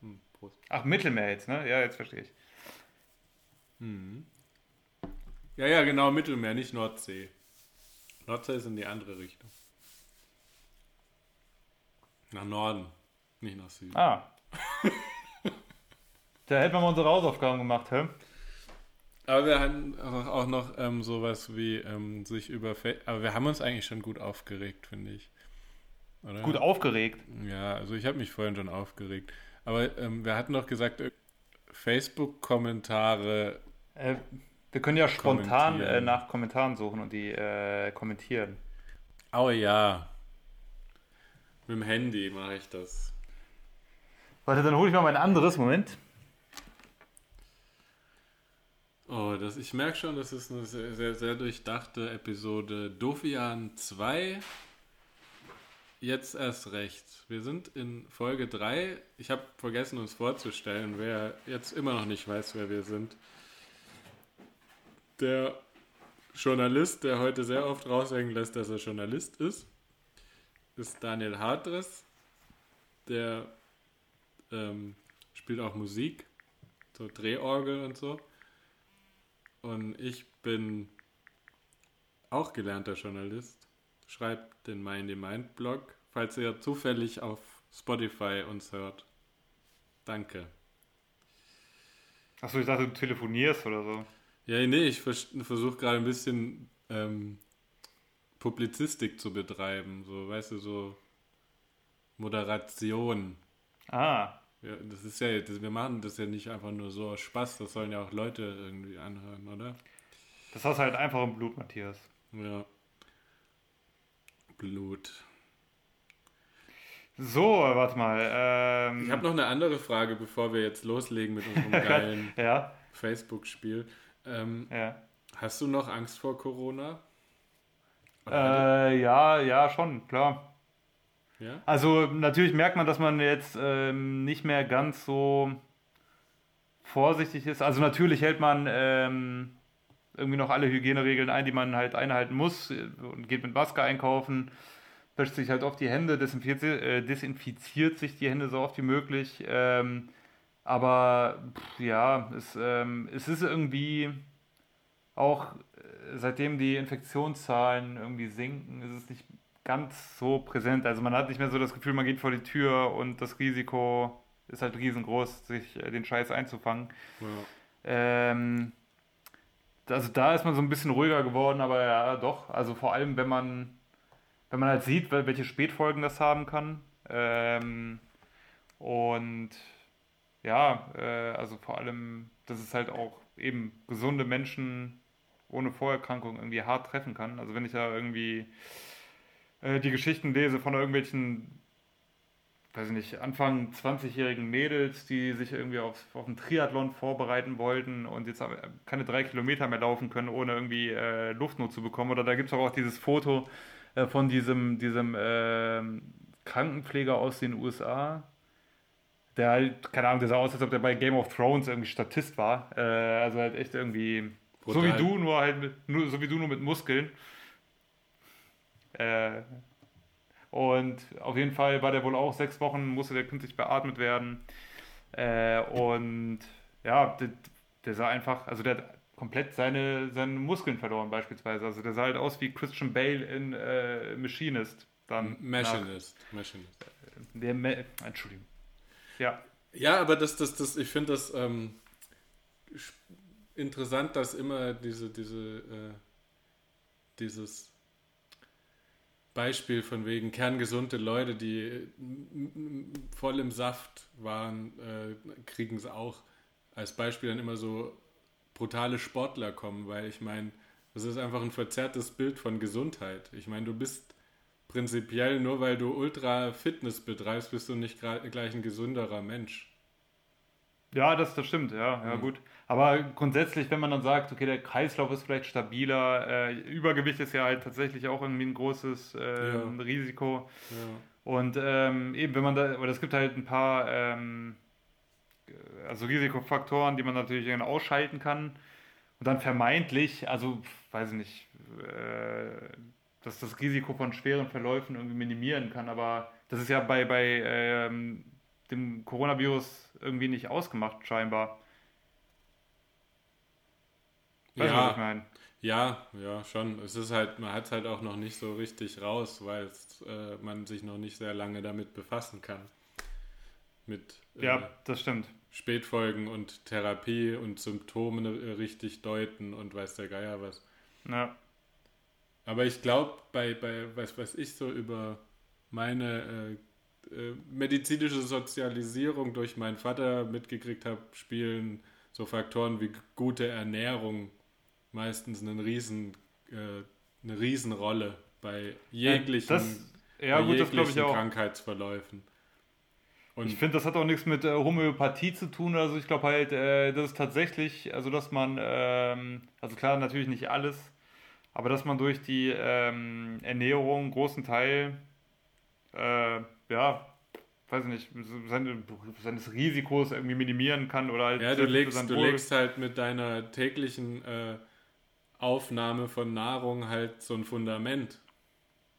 A: Hm, Prost.
B: Ach, Mittelmeer jetzt, ne? Ja, jetzt verstehe ich.
A: Mhm. Ja, ja, genau, Mittelmeer, nicht Nordsee. Nordsee ist in die andere Richtung. Nach Norden, nicht nach Süden.
B: Ah. da hätten wir mal unsere Hausaufgaben gemacht, hä?
A: Aber wir hatten auch auch noch ähm, sowas wie ähm, sich über... Fa Aber wir haben uns eigentlich schon gut aufgeregt, finde ich. Oder?
B: Gut aufgeregt.
A: Ja, also ich habe mich vorhin schon aufgeregt. Aber ähm, wir hatten doch gesagt, äh, Facebook-Kommentare...
B: Äh, wir können ja spontan äh, nach Kommentaren suchen und die äh, kommentieren.
A: Oh ja. Mit dem Handy mache ich das.
B: Warte, dann hole ich mal mein anderes. Moment.
A: Oh, das, ich merke schon, das ist eine sehr, sehr, sehr durchdachte Episode. Dofian 2. Jetzt erst recht. Wir sind in Folge 3. Ich habe vergessen, uns vorzustellen, wer jetzt immer noch nicht weiß, wer wir sind. Der Journalist, der heute sehr oft raushängen lässt, dass er Journalist ist, ist Daniel Hartres. Der ähm, spielt auch Musik, so Drehorgel und so. Und ich bin auch gelernter Journalist, schreibt den Mind the Mind Blog, falls ihr zufällig auf Spotify uns hört. Danke.
B: Achso, ich dachte, du telefonierst oder so.
A: Ja, nee, ich vers versuche gerade ein bisschen ähm, Publizistik zu betreiben, so, weißt du, so Moderation.
B: Ah.
A: Ja, das ist ja, das, wir machen das ja nicht einfach nur so aus Spaß, das sollen ja auch Leute irgendwie anhören, oder?
B: Das hast du halt einfach im Blut, Matthias.
A: Ja. Blut.
B: So, warte mal. Ähm,
A: Ich habe noch eine andere Frage, bevor wir jetzt loslegen mit unserem geilen
B: Ja,
A: Facebook-Spiel. Ähm,
B: ja.
A: hast du noch Angst vor Corona?
B: Äh, ja, ja, schon, klar.
A: ja?
B: Also natürlich merkt man, dass man jetzt ähm, nicht mehr ganz so vorsichtig ist. Also natürlich hält man ähm, irgendwie noch alle Hygieneregeln ein, die man halt einhalten muss äh, und geht mit Maske einkaufen, wäscht sich halt oft die Hände, desinfiziert, äh, desinfiziert sich die Hände so oft wie möglich. Ähm, aber pff, ja, es, ähm, es ist irgendwie auch äh, seitdem die Infektionszahlen irgendwie sinken, ist es nicht ganz so präsent. Also man hat nicht mehr so das Gefühl, man geht vor die Tür und das Risiko ist halt riesengroß, sich äh, den Scheiß einzufangen. Ja. Ähm, also da ist man so ein bisschen ruhiger geworden, aber ja, doch. Also vor allem, wenn man, wenn man halt sieht, welche Spätfolgen das haben kann. Ähm, und ja, äh, also vor allem, dass es halt auch eben gesunde Menschen ohne Vorerkrankung irgendwie hart treffen kann. Also wenn ich da irgendwie äh, die Geschichten lese von irgendwelchen, weiß ich nicht, Anfang 20-jährigen Mädels, die sich irgendwie auf, auf einen Triathlon vorbereiten wollten und jetzt keine drei Kilometer mehr laufen können, ohne irgendwie äh, Luftnot zu bekommen. Oder da gibt es auch, auch dieses Foto äh, von diesem, diesem ähm, Krankenpfleger aus den USA, der halt, keine Ahnung, der sah aus, als ob der bei Game of Thrones irgendwie Statist war. Äh, also halt echt irgendwie Brutal. so wie du, nur halt mit, nur, so wie du nur mit Muskeln. Äh, und auf jeden Fall war der wohl auch sechs Wochen, musste der künstlich beatmet werden. Äh, und ja, der, der, sah einfach, also der hat komplett seine, seine Muskeln verloren beispielsweise. Also der sah halt aus wie Christian Bale in äh, Machinist. Dann
A: Machinist. Machinist.
B: Der Ma Entschuldigung. Ja.
A: Ja, aber das, das, das, ich finde das ähm, interessant, dass immer diese, diese, äh, dieses Beispiel von wegen kerngesunde Leute, die voll im Saft waren, äh, kriegen es auch als Beispiel dann immer so brutale Sportler kommen, weil ich meine, das ist einfach ein verzerrtes Bild von Gesundheit. Ich meine, du bist prinzipiell, nur weil du Ultra-Fitness betreibst, bist du nicht gleich ein gesunderer Mensch.
B: Ja, das, das stimmt, ja, ja, mhm. gut. Aber grundsätzlich, wenn man dann sagt, okay, der Kreislauf ist vielleicht stabiler, äh, Übergewicht ist ja halt tatsächlich auch irgendwie ein großes äh, ja. Risiko. Ja. Und ähm, eben, wenn man da, oder es gibt halt ein paar ähm, also Risikofaktoren, die man natürlich ausschalten kann. Und dann vermeintlich, also weiß ich nicht, äh, dass das Risiko von schweren Verläufen irgendwie minimieren kann. Aber das ist ja bei, bei ähm, dem Coronavirus irgendwie nicht ausgemacht, scheinbar.
A: Weißt ja, was ich meine? Ja, ja, schon. Es ist halt, man hat es halt auch noch nicht so richtig raus, weil äh, man sich noch nicht sehr lange damit befassen kann. Mit
B: äh, ja, das stimmt.
A: Spätfolgen und Therapie und Symptome äh, richtig deuten und weiß der Geier was. Ja. Aber ich glaube, bei, bei was weiß ich so über meine äh, äh, medizinische Sozialisierung durch meinen Vater mitgekriegt habe, spielen so Faktoren wie gute Ernährung meistens einen riesen, äh, eine Riesenrolle bei jeglichen, das, ja, bei gut, jeglichen Krankheitsverläufen.
B: Und ich finde, das hat auch nichts mit äh, Homöopathie zu tun. Also ich glaube halt, äh, das ist tatsächlich, also dass man, ähm, also klar, natürlich nicht alles, aber dass man durch die ähm, Ernährung einen großen Teil, äh, ja, weiß ich nicht, seine, seines Risikos irgendwie minimieren kann oder halt.
A: Ja, du legst, du legst halt mit deiner täglichen äh, Aufnahme von Nahrung halt so ein Fundament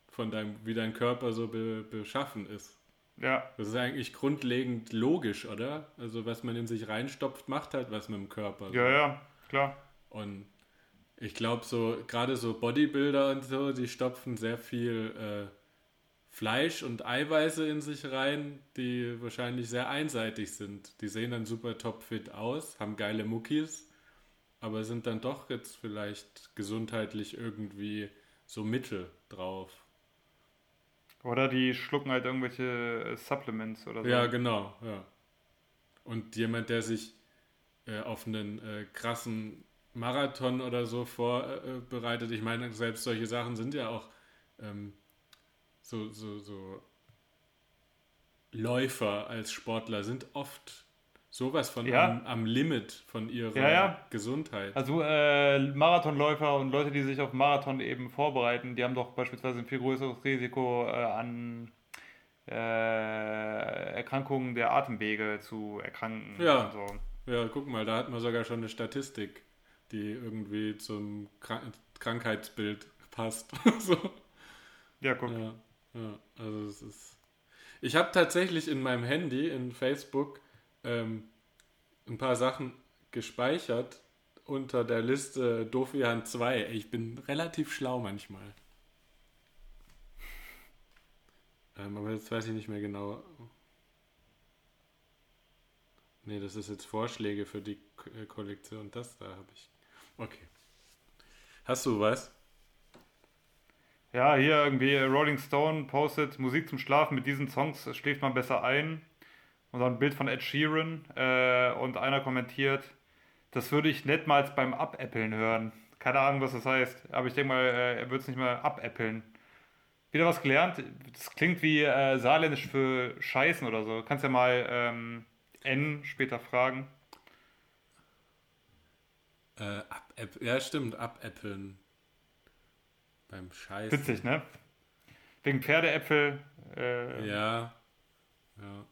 A: von deinem, wie dein Körper so be, beschaffen ist. Ja. Das ist eigentlich grundlegend logisch, oder? Also was man in sich reinstopft, macht halt was mit dem Körper.
B: So. Ja, ja, klar.
A: Und ich glaube, so gerade so Bodybuilder und so, die stopfen sehr viel äh, Fleisch und Eiweiße in sich rein, die wahrscheinlich sehr einseitig sind. Die sehen dann super topfit aus, haben geile Muckis, aber sind dann doch jetzt vielleicht gesundheitlich irgendwie so mittel drauf.
B: Oder die schlucken halt irgendwelche äh, Supplements oder so.
A: Ja, genau, ja. Und jemand, der sich äh, auf einen äh, krassen Marathon oder so vorbereitet. Ich meine, selbst solche Sachen sind ja auch ähm, so, so, so Läufer als Sportler sind oft sowas von ja. am, am, Limit von ihrer ja, ja. Gesundheit.
B: Also äh, Marathonläufer und Leute, die sich auf Marathon eben vorbereiten, die haben doch beispielsweise ein viel größeres Risiko äh, an äh, Erkrankungen der Atemwege zu erkranken.
A: Ja. So. ja, guck mal, da hat man sogar schon eine Statistik die irgendwie zum Krank Krankheitsbild passt. so.
B: Ja, guck.
A: Ja, ja, also es ist. Ich habe tatsächlich in meinem Handy, in Facebook, ähm, ein paar Sachen gespeichert unter der Liste Dofian 2. Ich bin relativ schlau manchmal. Ähm, aber jetzt weiß ich nicht mehr genau. Nee, das ist jetzt Vorschläge für die Ko- Kollektion. Das da habe ich. Okay. Hast du was?
B: Ja, hier irgendwie Rolling Stone postet Musik zum Schlafen. Mit diesen Songs schläft man besser ein. Und dann ein Bild von Ed Sheeran. Äh, und einer kommentiert, das würde ich nicht mal beim Abäppeln hören. Keine Ahnung, was das heißt. Aber ich denke mal, äh, er wird es nicht mal abäppeln. Wieder was gelernt. Das klingt wie äh, saarländisch für Scheißen oder so. Kannst ja mal ähm, N später fragen.
A: Äh, Ab ja, stimmt, abäppeln. Beim Scheiß.
B: Witzig, ne? Wegen Pferdeäpfel. Äh,
A: Ja. Ja.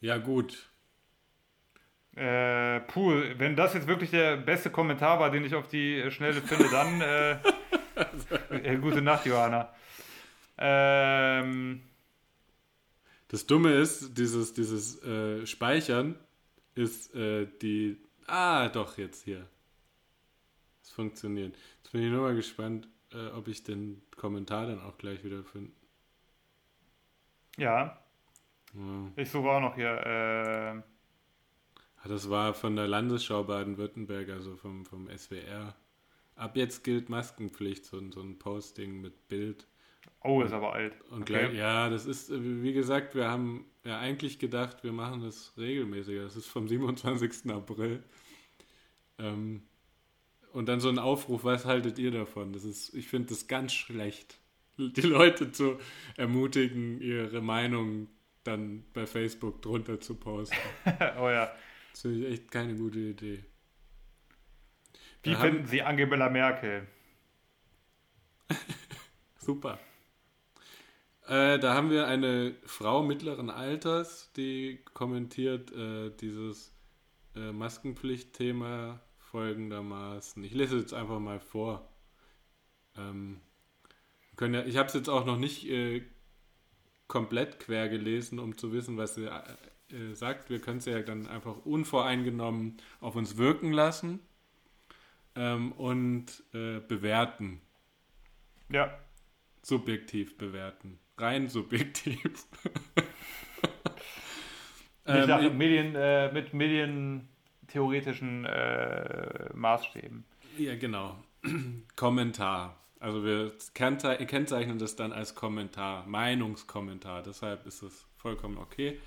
A: Ja, gut.
B: Äh, puh, wenn das jetzt wirklich der beste Kommentar war, den ich auf die Schnelle finde, dann äh, äh, gute Nacht, Johanna. Ähm,
A: Das Dumme ist, dieses, dieses äh, Speichern ist äh, die. Ah, doch, jetzt hier. Es funktioniert. Jetzt bin ich nur mal gespannt, äh, ob ich den Kommentar dann auch gleich wieder finde.
B: ja,
A: Ja.
B: ich suche auch noch hier. Äh,
A: Ah, Das war von der Landesschau Baden-Württemberg, also vom, vom SWR. Ab jetzt gilt Maskenpflicht, so, so ein Posting mit Bild.
B: Oh, ist aber alt.
A: Und
B: Okay.
A: gleich, ja, das ist, äh, wie gesagt, wir haben ja eigentlich gedacht, wir machen das regelmäßiger. Das ist vom 27. April. Ähm, und dann so ein Aufruf, was haltet ihr davon? Das ist, ich finde das ganz schlecht, die Leute zu ermutigen, ihre Meinung dann bei Facebook drunter zu posten.
B: oh ja.
A: Das finde ich echt keine gute Idee.
B: Wie
A: haben-
B: finden Sie Angela Merkel?
A: Super. Äh, da haben wir eine Frau mittleren Alters, die kommentiert äh, dieses äh, Maskenpflicht-Thema folgendermaßen. Ich lese jetzt einfach mal vor. Ähm, können ja, ich habe es jetzt auch noch nicht äh, komplett quer gelesen, um zu wissen, was sie äh, sagt. Wir können es ja dann einfach unvoreingenommen auf uns wirken lassen ähm, und äh, bewerten
B: Ja,
A: subjektiv bewerten. Rein subjektiv.
B: nicht nach
A: ähm,
B: Medien, äh, mit medientheoretischen äh, Maßstäben.
A: ja, genau. Kommentar. Also wir kennzei- kennzeichnen das dann als Kommentar, Meinungskommentar. Deshalb ist es vollkommen okay.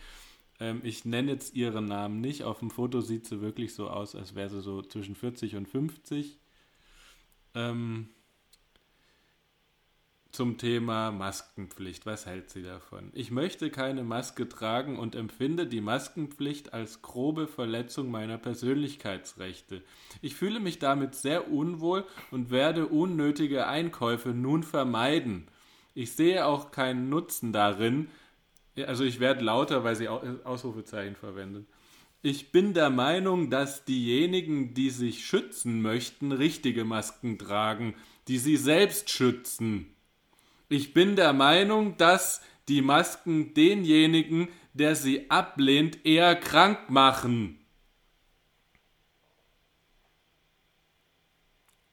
A: Ähm, ich nenne jetzt ihren Namen nicht. Auf dem Foto sieht sie wirklich so aus, als wäre sie so zwischen 40 und 50. Ähm, zum Thema Maskenpflicht. Was hält sie davon? Ich möchte keine Maske tragen und empfinde die Maskenpflicht als grobe Verletzung meiner Persönlichkeitsrechte. Ich fühle mich damit sehr unwohl und werde unnötige Einkäufe nun vermeiden. Ich sehe auch keinen Nutzen darin. Also ich werde lauter, weil sie Au- Ausrufezeichen verwendet. Ich bin der Meinung, dass diejenigen, die sich schützen möchten, richtige Masken tragen, die sie selbst schützen. Ich bin der Meinung, dass die Masken denjenigen, der sie ablehnt, eher krank machen.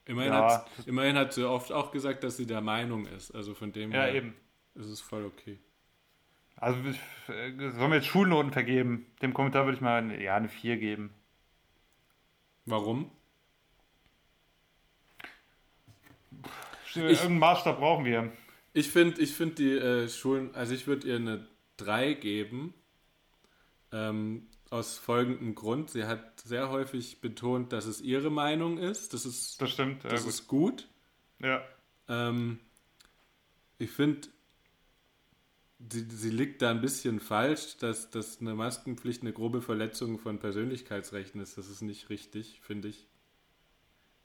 A: Immerhin,
B: Ja.
A: hat, immerhin hat sie oft auch gesagt, dass sie der Meinung ist. Also von dem
B: Ja,
A: her
B: eben.
A: ist es voll okay.
B: Also ich, äh, sollen wir jetzt Schulnoten vergeben? Dem Kommentar würde ich mal eine- ja, eine 4 geben.
A: Warum?
B: Irgendeinen Maßstab brauchen wir.
A: Ich finde ich find die äh, Schulen, also ich würde ihr eine 3 geben. Ähm, aus folgendem Grund. Sie hat sehr häufig betont, dass es ihre Meinung ist. Das ist,
B: Das stimmt. Ja,
A: das
B: gut.
A: ist gut.
B: ja.
A: Ähm, ich finde, sie, sie liegt da ein bisschen falsch, dass, dass eine Maskenpflicht eine grobe Verletzung von Persönlichkeitsrechten ist. Das ist nicht richtig, finde ich.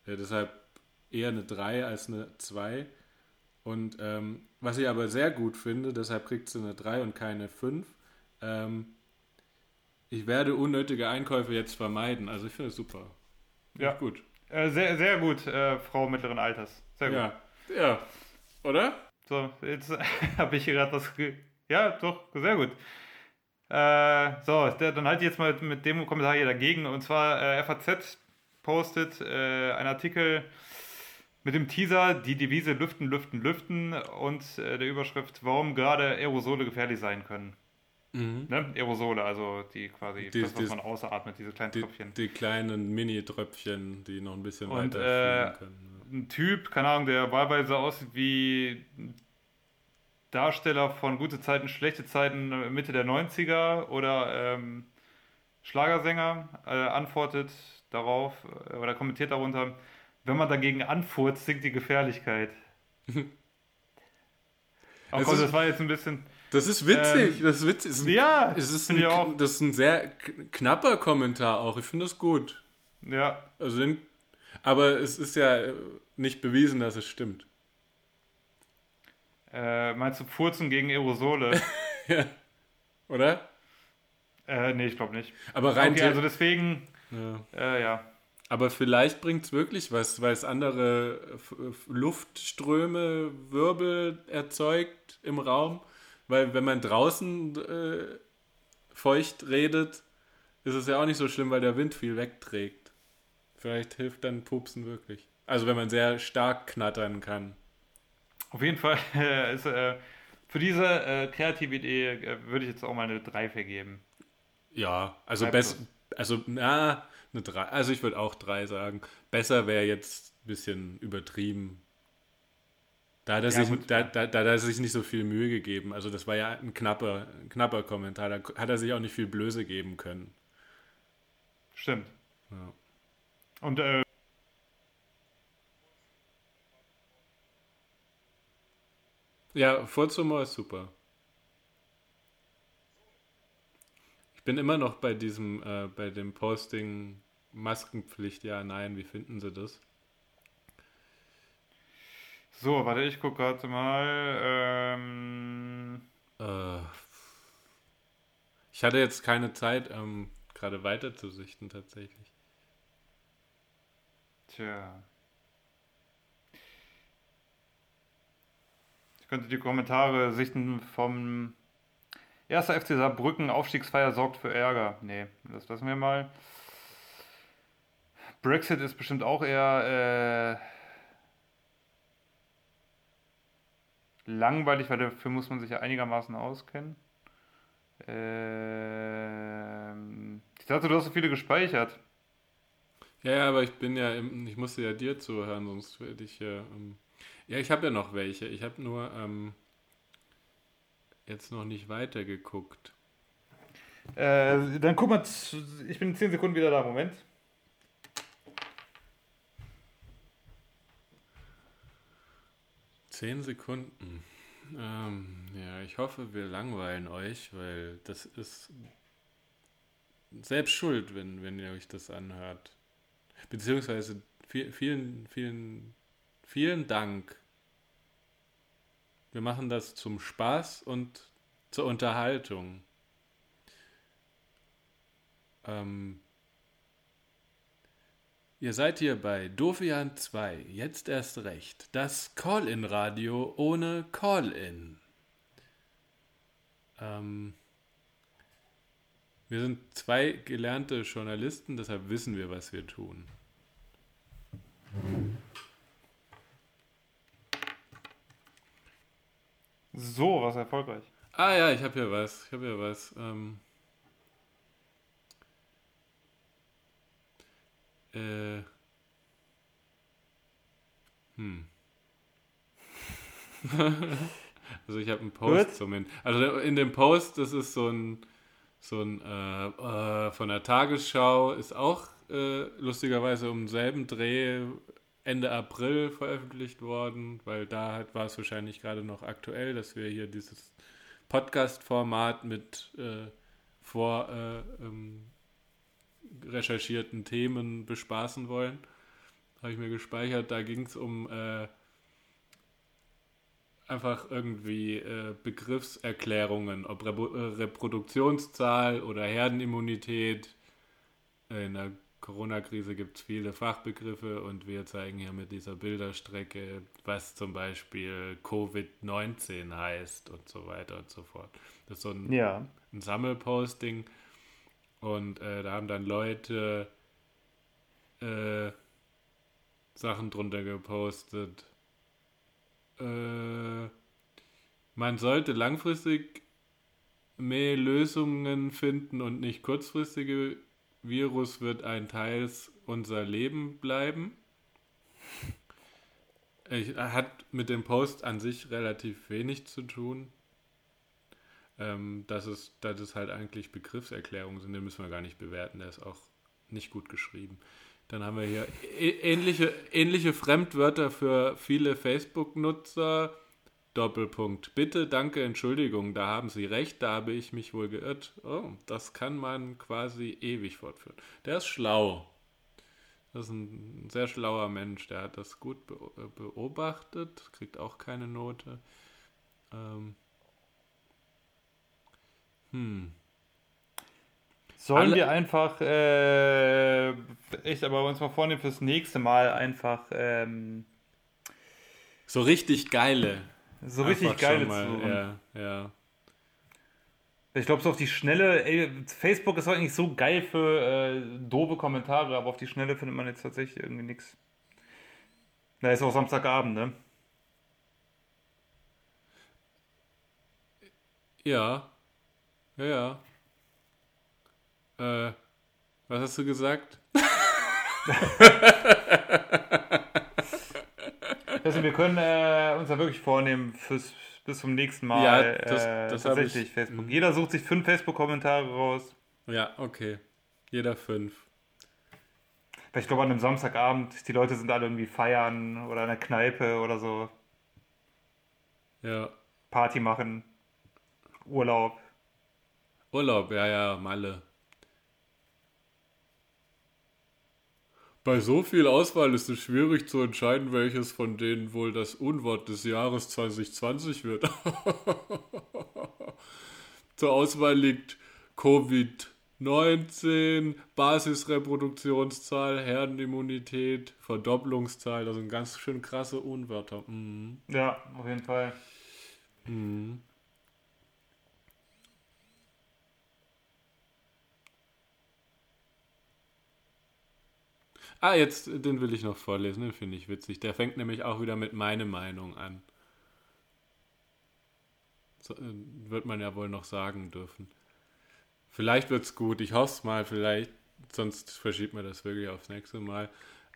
A: Ja, deshalb eher eine 3 als eine 2. Und ähm, was ich aber sehr gut finde, deshalb kriegt sie eine 3 und keine 5. Ähm, ich werde unnötige Einkäufe jetzt vermeiden. Also ich finde es super.
B: Ja.
A: Gut.
B: Äh, sehr, sehr gut, äh, Frau mittleren Alters. Sehr gut.
A: Ja. Ja. Oder?
B: So, jetzt habe ich hier gerade was. Ja, doch, sehr gut. Äh, so, dann halte ich jetzt mal mit dem Kommentar hier dagegen. Und zwar äh, FAZ postet äh, einen Artikel mit dem Teaser Die Devise Lüften, Lüften, Lüften und äh, der Überschrift Warum gerade Aerosole gefährlich sein können.
A: Mhm.
B: Ne? Aerosole, also die quasi,
A: Die-
B: das, was
A: die-
B: man außeratmet, diese kleinen
A: Die,
B: Tröpfchen.
A: die kleinen Mini-Tröpfchen, die noch ein bisschen
B: Und,
A: weiter
B: äh,
A: fliegen können.
B: ein Typ, keine Ahnung, der wahlweise aussieht wie Darsteller von gute Zeiten, schlechte Zeiten äh, Mitte der 90er oder ähm, Schlagersänger, äh, antwortet darauf äh, oder kommentiert darunter, wenn man dagegen anfurzt, sinkt die Gefährlichkeit. Oh Gott, das war jetzt ein bisschen.
A: Das ist witzig,
B: ähm,
A: das ist witzig. Es ist ein,
B: Ja,
A: es ist ein,
B: ich auch.
A: das ist ein sehr knapper Kommentar auch. Ich finde das gut.
B: Ja,
A: Also aber es ist ja äh, nicht bewiesen, dass es stimmt.
B: äh, meinst du Furzen gegen Aerosole?
A: Oder?
B: äh, nee, ich glaube nicht.
A: Aber rein
B: Okay, also deswegen,
A: ja.
B: äh, ja.
A: Aber vielleicht bringt es wirklich was, weil es andere F- F- Luftströme, Wirbel erzeugt im Raum. Weil wenn man draußen äh, feucht redet, ist es ja auch nicht so schlimm, weil der Wind viel wegträgt. Vielleicht hilft dann Pupsen wirklich. Also wenn man sehr stark knattern kann.
B: Auf jeden Fall äh, ist, äh, für diese äh, kreative Idee äh, würde ich jetzt auch mal eine 3 vergeben.
A: Ja, also besser, also na, eine 3. Also ich würde auch 3 sagen. Besser wäre jetzt ein bisschen übertrieben. Da hat, er
B: Ja,
A: sich, da, da, da er sich nicht so viel Mühe gegeben. Also das war ja ein knapper, ein knapper Kommentar. Da hat er sich auch nicht viel Blöße geben können.
B: Stimmt.
A: Ja.
B: Und äh,
A: Ja, Furzhumor ist super. Ich bin immer noch bei diesem, äh, bei dem Posting Maskenpflicht, ja, nein, wie finden Sie das?
B: so, warte, ich gucke gerade mal. Ähm,
A: Äh, ich hatte jetzt keine Zeit, ähm, gerade weiter zu sichten tatsächlich.
B: tja. Ich könnte die Kommentare sichten vom 1. FC Saarbrücken, Aufstiegsfeier sorgt für Ärger. Nee, das lassen wir mal. Brexit ist bestimmt auch eher äh, langweilig, weil dafür muss man sich ja einigermaßen auskennen. Ähm, ich dachte, du hast so viele gespeichert.
A: Ja, ja, aber ich bin ja, im, ich musste ja dir zuhören, sonst werde ich ja. Ähm, ja, ich habe ja noch welche. Ich habe nur ähm, jetzt noch nicht weitergeguckt.
B: Äh, dann guck mal, ich bin in 10 Sekunden wieder da. Moment.
A: Zehn Sekunden. Ähm, ja, ich hoffe, wir langweilen euch, weil das ist selbst schuld, wenn, wenn ihr euch das anhört. Beziehungsweise vi- vielen, vielen, vielen Dank. Wir machen das zum Spaß und zur Unterhaltung. Ähm, Ihr seid hier bei Dofian 2, jetzt erst recht. Das Call-In-Radio ohne Call-In. Ähm, wir sind zwei gelernte Journalisten, deshalb wissen wir, was wir tun.
B: So, was erfolgreich.
A: Ah ja, ich habe hier was. Ich habe hier was. Ähm, äh, hm. also ich habe einen Post
B: Gut.
A: zum Also in dem Post, das ist so ein so ein äh, äh, von der Tagesschau, ist auch äh, lustigerweise um denselben Dreh Ende April veröffentlicht worden, weil da halt war es wahrscheinlich gerade noch aktuell, dass wir hier dieses Podcast-Format mit äh, vor äh, ähm, recherchierten Themen bespaßen wollen. Habe ich mir gespeichert. Da ging es um äh, einfach irgendwie äh, Begriffserklärungen, ob äh, Reproduktionszahl oder Herdenimmunität in der Corona-Krise gibt es viele Fachbegriffe und wir zeigen hier mit dieser Bilderstrecke, was zum Beispiel Covid-19 heißt und so weiter und so fort. Das ist so ein,
B: Ja.
A: ein Sammelposting und äh, da haben dann Leute äh, Sachen drunter gepostet. Äh, man sollte langfristig mehr Lösungen finden und nicht kurzfristige Virus wird ein Teil unser Leben bleiben. Ich, hat mit dem Post an sich relativ wenig zu tun. Ähm, das, ist, das ist halt eigentlich Begriffserklärungen sind, den müssen wir gar nicht bewerten, der ist auch nicht gut geschrieben. Dann haben wir hier ähnliche, ähnliche Fremdwörter für viele Facebook-Nutzer. Doppelpunkt. Bitte, danke, Entschuldigung, da haben Sie recht, da habe ich mich wohl geirrt. Oh, das kann man quasi ewig fortführen. Der ist schlau. Das ist ein sehr schlauer Mensch, der hat das gut be beobachtet, kriegt auch keine Note. Ähm. Hm.
B: Sollen
A: Alle-
B: wir einfach, äh, echt, aber uns mal vornehmen fürs nächste Mal einfach ähm,
A: So richtig geile.
B: so richtig
A: Einfach
B: geile
A: mal,
B: zu suchen.
A: Ja, ja.
B: Ich glaube, so auf die Schnelle, ey, Facebook ist eigentlich so geil für äh, doofe Kommentare, aber auf die Schnelle findet man jetzt tatsächlich irgendwie nichts. Da ist auch Samstagabend, ne?
A: Ja. Ja, ja. Äh, was hast du gesagt?
B: Also wir können äh, uns ja wirklich vornehmen, fürs, bis zum nächsten Mal
A: Ja, das-
B: äh,
A: das hab
B: tatsächlich
A: ich-
B: Facebook.
A: mhm.
B: Jeder sucht sich fünf Facebook-Kommentare raus.
A: Ja, okay. Jeder fünf.
B: Weil ich glaube, an einem Samstagabend, die Leute sind alle irgendwie feiern oder in der Kneipe oder so,
A: Ja.
B: Party machen, Urlaub.
A: Urlaub, ja, ja, Malle. Bei so viel Auswahl ist es schwierig zu entscheiden, welches von denen wohl das Unwort des Jahres 2020 wird. Zur Auswahl liegt Covid-19, Basisreproduktionszahl, Herdenimmunität, Verdopplungszahl. Das sind ganz schön krasse Unwörter. Mhm.
B: Ja, auf jeden Fall.
A: Mhm. Ah, jetzt, den will ich noch vorlesen, den finde ich witzig. Der fängt nämlich auch wieder mit meine Meinung an. So, äh, wird man ja wohl noch sagen dürfen. Vielleicht wird's gut, ich hoffe es mal, vielleicht, sonst verschiebt man das wirklich aufs nächste Mal.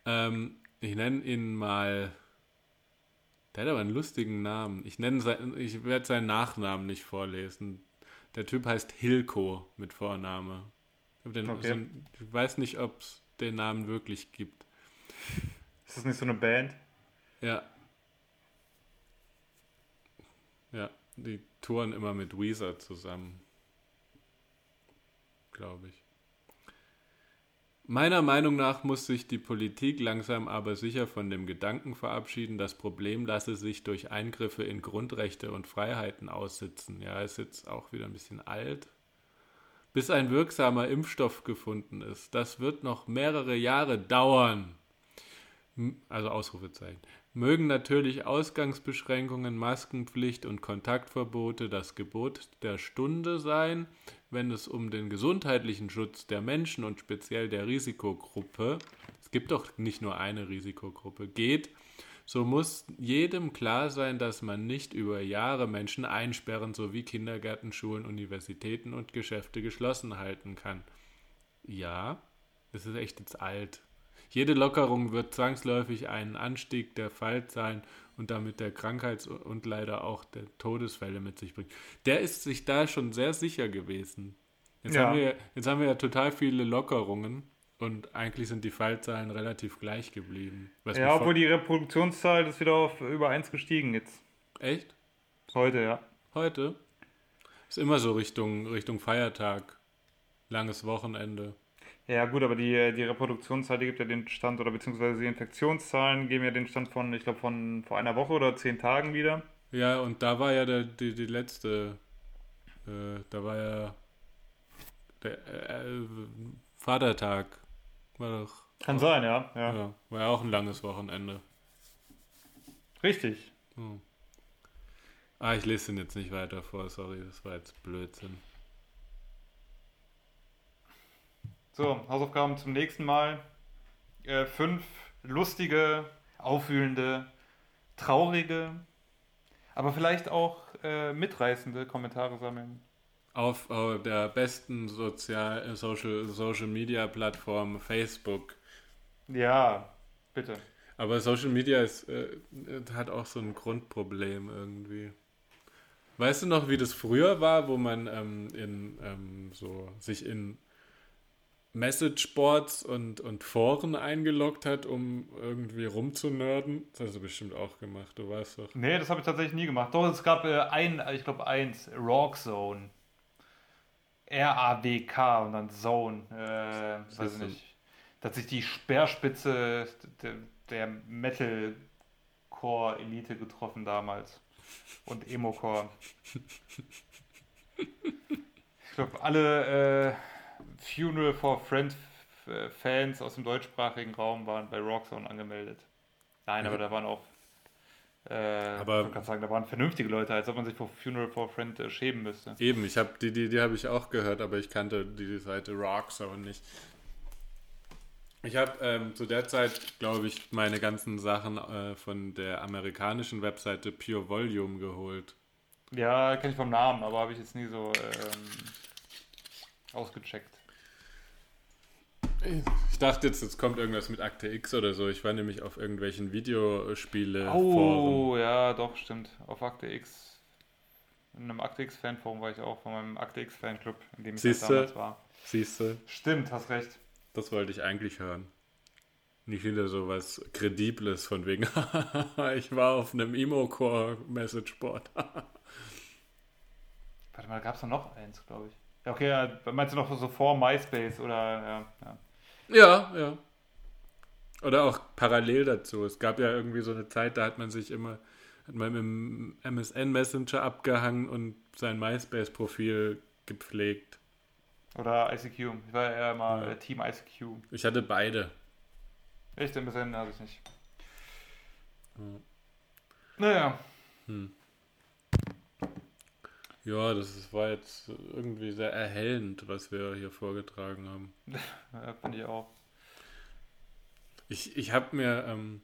A: Ähm, ich nenne ihn mal. Der hat aber einen lustigen Namen. Ich nenne sein, ich werde seinen Nachnamen nicht vorlesen. Der Typ heißt Hilko mit Vorname. Ich,
B: Okay.
A: so ich weiß nicht, ob es den Namen wirklich gibt.
B: Ist das nicht so eine Band?
A: Ja. Ja, die touren immer mit Weezer zusammen. Glaube ich. Meiner Meinung nach muss sich die Politik langsam aber sicher von dem Gedanken verabschieden, das Problem lasse sich durch Eingriffe in Grundrechte und Freiheiten aussitzen. Ja, ist jetzt auch wieder ein bisschen alt. Bis ein wirksamer Impfstoff gefunden ist. Das wird noch mehrere Jahre dauern. Also Ausrufezeichen. Mögen natürlich Ausgangsbeschränkungen, Maskenpflicht und Kontaktverbote das Gebot der Stunde sein, wenn es um den gesundheitlichen Schutz der Menschen und speziell der Risikogruppe, es gibt doch nicht nur eine Risikogruppe, geht, so muss jedem klar sein, dass man nicht über Jahre Menschen einsperren sowie Kindergärten, Schulen, Universitäten und Geschäfte geschlossen halten kann. Ja, das ist echt jetzt alt. Jede Lockerung wird zwangsläufig einen Anstieg der Fallzahlen und damit der Krankheits- und leider auch der Todesfälle mit sich bringen. Der ist sich da schon sehr sicher gewesen. Jetzt,
B: Ja.
A: haben, wir, jetzt haben wir ja total viele Lockerungen und eigentlich sind die Fallzahlen relativ gleich geblieben. Was
B: Ja, obwohl die Reproduktionszahl ist wieder auf über 1 gestiegen jetzt.
A: Echt?
B: Heute, ja.
A: Heute? Ist immer so Richtung, Richtung Feiertag. Langes Wochenende.
B: Ja, gut, aber die, die Reproduktionszahl, die gibt ja den Stand, oder beziehungsweise die Infektionszahlen geben ja den Stand von, ich glaube, von vor einer Woche oder zehn Tagen wieder.
A: Ja, und da war ja der, die, die letzte, äh, da war ja der äh, Vatertag, War doch.
B: Kann sein, ja. ja.
A: Ja, war ja auch ein langes Wochenende.
B: Richtig.
A: Hm. Ah, ich lese den jetzt nicht weiter vor, sorry, das war jetzt Blödsinn.
B: So, Hausaufgaben zum nächsten Mal. Äh, fünf lustige, aufwühlende, traurige, aber vielleicht auch äh, mitreißende Kommentare sammeln.
A: Auf äh, der besten Sozial äh, Social, Social Media Plattform Facebook.
B: Ja, bitte.
A: Aber Social Media ist, äh, hat auch so ein Grundproblem irgendwie. Weißt du noch, wie das früher war, wo man ähm, in ähm, so sich in Messageboards und, und Foren eingeloggt hat, um irgendwie rumzunörden? Das hast du bestimmt auch gemacht, du weißt doch.
B: Nee, das habe ich tatsächlich nie gemacht. Doch, es gab äh, ein, ich glaube eins, Rock Zone. R-A-W-K und dann Zone. Äh, weiß nicht. Da hat sich die Speerspitze der, der Metalcore-Elite getroffen damals. Und Emo-Core. Ich glaube, alle äh, Funeral for Friend äh, Fans aus dem deutschsprachigen Raum waren bei Rockzone angemeldet. Nein, aber
A: Mhm.
B: da waren auch. Äh,
A: Aber-
B: ich wollte gerade sagen, da waren vernünftige Leute, als ob man sich vor Funeral for a Friend äh, schämen müsste.
A: Eben, ich habe die, die, die habe ich auch gehört, aber ich kannte die Seite Rockzone nicht. Ich habe ähm, zu der Zeit, glaube ich, meine ganzen Sachen äh, von der amerikanischen Webseite Pure Volume geholt.
B: Ja, kenne ich vom Namen, aber habe ich jetzt nie so ähm, ausgecheckt.
A: Ich dachte jetzt, jetzt kommt irgendwas mit Akte X oder so. Ich war nämlich auf irgendwelchen Videospiele
B: Oh, ja, doch, stimmt. Auf Akte X. In einem Akte X-Fanforum war ich auch, von meinem Akte X-Fanclub, in dem ich halt
A: Siehste?
B: damals war.
A: Siehst du,
B: Stimmt, hast recht.
A: das wollte ich eigentlich hören. Nicht wieder so was Kredibles von wegen, ich war auf einem Emo-Core-Messageboard.
B: Warte mal, gab es noch eins, glaube ich. Ja, okay, ja, meinst du noch so vor MySpace oder, ja, ja.
A: Ja, ja. Oder auch parallel dazu. Es gab ja irgendwie so eine Zeit, da hat man sich immer, hat man im MSN Messenger abgehangen und sein MySpace-Profil gepflegt.
B: Oder ICQ. Ich war ja mal
A: Ja.
B: äh, Team ICQ.
A: Ich hatte beide.
B: Echt, bisschen hatte ich nicht.
A: Ja.
B: Naja,
A: Hm. Ja, das war jetzt irgendwie sehr erhellend, was wir hier vorgetragen haben.
B: ja, finde ich auch.
A: Ich, ich habe mir, ähm,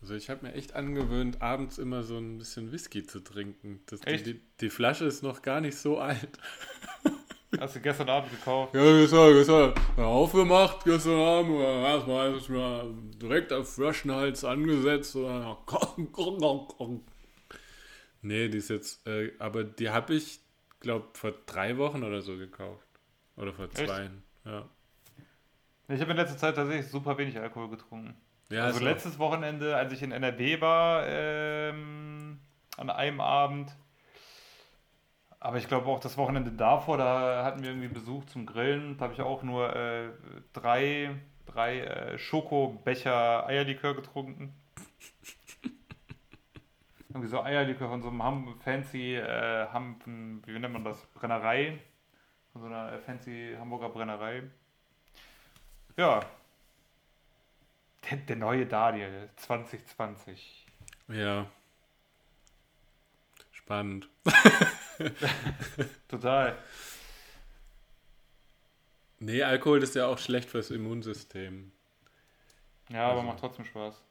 A: also ich habe mir echt angewöhnt, abends immer so ein bisschen Whisky zu trinken. Das, die,
B: Echt?
A: die, die Flasche ist noch gar nicht so alt.
B: Hast du gestern Abend gekauft?
A: Ja, gestern, gestern aufgemacht, gestern Abend, erstmal ist mir direkt auf Flaschenhals angesetzt. Und dann, kong, kong, kong, kong. Nee, die ist jetzt, äh, aber die habe ich, glaube vor drei Wochen oder so gekauft. Oder vor
B: Echt?
A: zwei. Ja.
B: Ich habe in letzter Zeit tatsächlich super wenig Alkohol getrunken.
A: ja
B: also letztes Wochenende, als ich in NRW war, ähm, an einem Abend. Aber ich glaube auch das Wochenende davor, da hatten wir irgendwie Besuch zum Grillen. Da habe ich auch nur äh, drei, drei äh, Schokobecher Eierlikör getrunken. Irgendwie so Eierlikör von so einem Ham fancy äh, Ham, wie nennt man das? Brennerei. Von so einer äh, fancy Hamburger Brennerei. Ja, der, der neue Daniel 2020.
A: Ja. Spannend.
B: Total.
A: Nee, Alkohol ist ja auch schlecht fürs Immunsystem.
B: Ja, aber
A: Also-
B: macht trotzdem Spaß.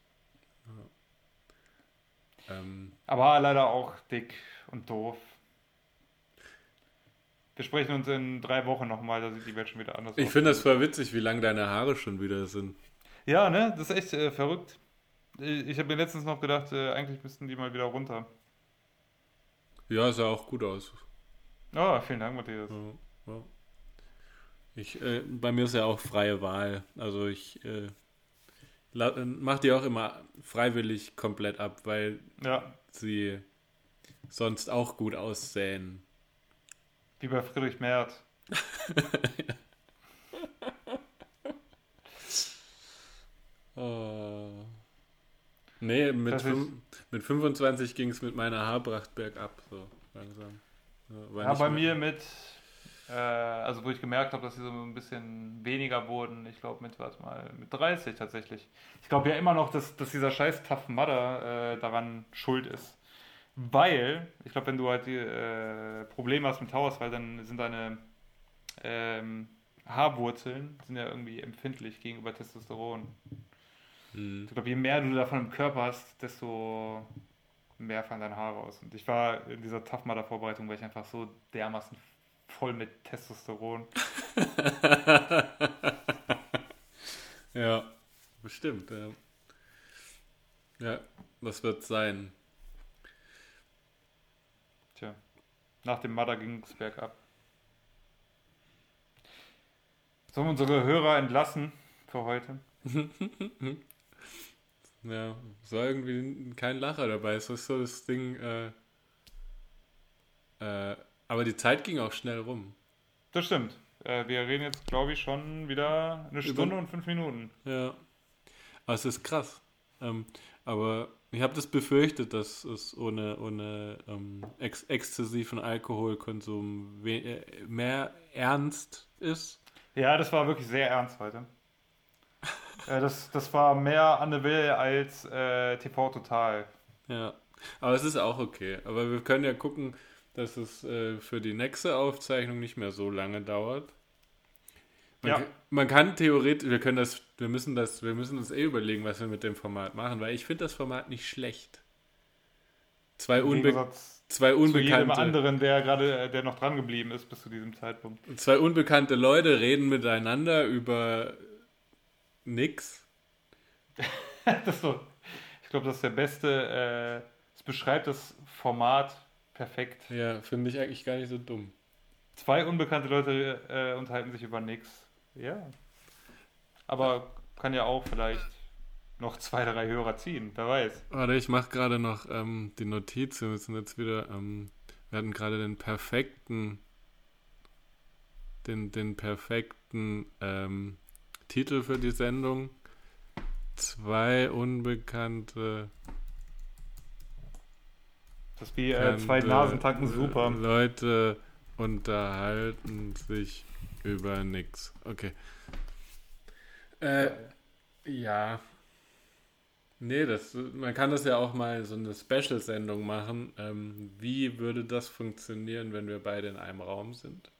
A: Ähm,
B: Aber leider auch dick und doof. Wir sprechen uns in drei Wochen nochmal, da sieht die Welt schon wieder anders
A: ich
B: aus.
A: finde das voll witzig, wie lang deine Haare schon wieder sind.
B: Ja, ne? Das ist echt äh, verrückt. Ich, ich habe mir letztens noch gedacht, äh, eigentlich müssten die mal wieder runter.
A: Ja, sah auch gut aus.
B: Oh, vielen Dank, Matthias.
A: Ja, ja. Ich, äh, bei mir ist ja auch freie Wahl. Also ich äh, mache die auch immer freiwillig komplett ab, weil
B: Ja,
A: sie sonst auch gut aussehen.
B: wie bei Friedrich Merz.
A: Oh. Nee, mit, fünf, mit 25 ging es mit meiner Haarpracht bergab, so langsam. Ja,
B: bei mir mit Äh, also wo ich gemerkt habe, dass sie so ein bisschen weniger wurden. Ich glaube mit, was mal, mit 30 tatsächlich. Ich glaube ja immer noch, dass, dass dieser scheiß Tough Mudder äh, daran schuld ist. Weil, ich glaube, wenn du halt die, äh, Probleme hast mit Haarausfall, dann sind deine ähm, Haarwurzeln sind ja irgendwie empfindlich gegenüber Testosteron.
A: Hm.
B: Ich glaube, je mehr du davon im Körper hast, desto mehr fallen deine Haare aus. Und ich war in dieser Tough Mudder Vorbereitung, weil ich einfach so dermaßen voll mit Testosteron.
A: ja, bestimmt. Ja, ja was wird sein?
B: Tja, nach dem Mudder ging es bergab. Sollen wir unsere Hörer entlassen für heute?
A: ja, so irgendwie kein Lacher dabei. Es ist so das Ding. Äh, äh, aber die Zeit ging auch schnell rum.
B: Das stimmt. Äh, wir reden jetzt, glaube ich, schon wieder eine Stunde und fünf Minuten.
A: Ja. Aber es ist krass. Ähm, aber ich habe das befürchtet, dass es ohne, ohne ähm, ex exzessiven Alkoholkonsum äh, mehr ernst ist.
B: Ja, das war wirklich sehr ernst heute. äh, das, das war mehr Anne Will als äh, TV Total.
A: Ja, aber es ist auch okay. Aber wir können ja gucken, dass es äh, für die nächste Aufzeichnung nicht mehr so lange dauert. Man,
B: Ja.
A: kann, man kann theoretisch, wir können das, wir müssen das, wir müssen uns eh überlegen, was wir mit dem Format machen, weil ich finde das Format nicht schlecht. Zwei, unbe zwei,
B: zu jedem
A: unbekannte,
B: anderen, der gerade, äh, der noch dran geblieben ist bis zu diesem Zeitpunkt.
A: zwei unbekannte Leute reden miteinander über nix.
B: das so, ich glaube, das ist der beste, äh, es beschreibt das Format perfekt.
A: Ja, finde ich eigentlich gar nicht so dumm.
B: Zwei unbekannte Leute äh, unterhalten sich über nichts. Ja. Aber kann ja auch vielleicht noch zwei, drei Hörer ziehen, wer weiß.
A: Warte, ich mache gerade noch ähm, die Notiz. Wir müssen jetzt wieder, ähm, wir hatten gerade den perfekten, den, den perfekten ähm, Titel für die Sendung. Zwei unbekannte
B: Das ist wie äh, zwei Nasen tanken super.
A: Leute unterhalten sich über nix. Okay. Äh, ja. Nee, das, man kann das ja auch mal so eine Special-Sendung machen. Ähm, wie würde das funktionieren, wenn wir beide in einem Raum sind?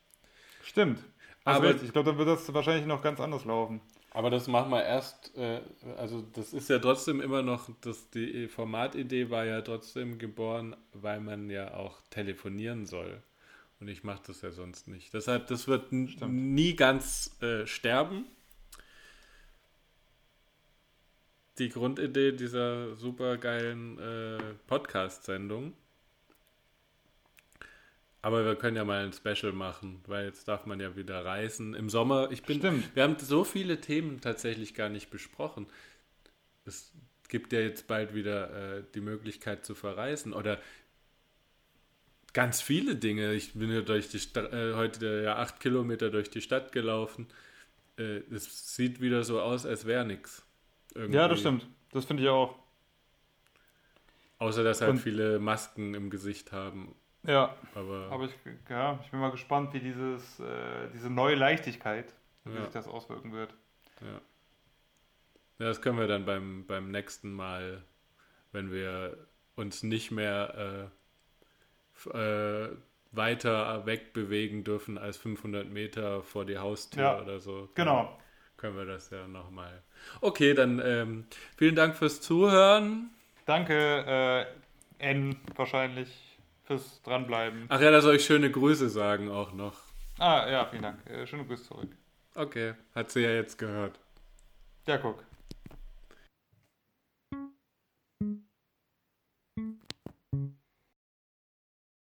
B: Stimmt. Hast
A: Aber-
B: recht. ich glaube, dann wird das wahrscheinlich noch ganz anders laufen.
A: Aber das machen wir erst, äh, also das ist ja trotzdem immer noch, das, die Formatidee war ja trotzdem geboren, weil man ja auch telefonieren soll. Und ich mache das ja sonst nicht. Deshalb, das wird nie ganz äh, sterben. Die Grundidee dieser supergeilen äh, Podcast-Sendung. Aber wir können ja mal ein Special machen, weil jetzt darf man ja wieder reisen. Im Sommer, ich bin,
B: Stimmt.
A: wir haben so viele Themen tatsächlich gar nicht besprochen. Es gibt ja jetzt bald wieder äh, die Möglichkeit zu verreisen oder ganz viele Dinge. Ich bin ja durch die Stadt, äh, heute ja acht Kilometer durch die Stadt gelaufen. Äh, es sieht wieder so aus, als wäre nichts.
B: Ja, das stimmt. Das finde ich auch.
A: Außer dass halt
B: Und-
A: viele Masken im Gesicht haben.
B: Ja.
A: Aber,
B: Aber ich, ja, ich bin mal gespannt, wie dieses, äh, diese neue Leichtigkeit, wie
A: Ja.
B: sich das auswirken wird.
A: Ja. ja, das können wir dann beim, beim nächsten Mal, wenn wir uns nicht mehr äh, äh, weiter wegbewegen dürfen als 500 Meter vor die Haustür
B: Ja,
A: oder so.
B: Genau.
A: Können wir das ja nochmal. Okay, dann ähm, vielen Dank fürs Zuhören.
B: Danke, äh, N wahrscheinlich, fürs Dranbleiben.
A: Ach ja, da soll ich schöne Grüße sagen auch noch.
B: Ah, ja, vielen Dank. Äh, schöne Grüße zurück.
A: Okay, hat sie ja jetzt gehört.
B: Ja, guck.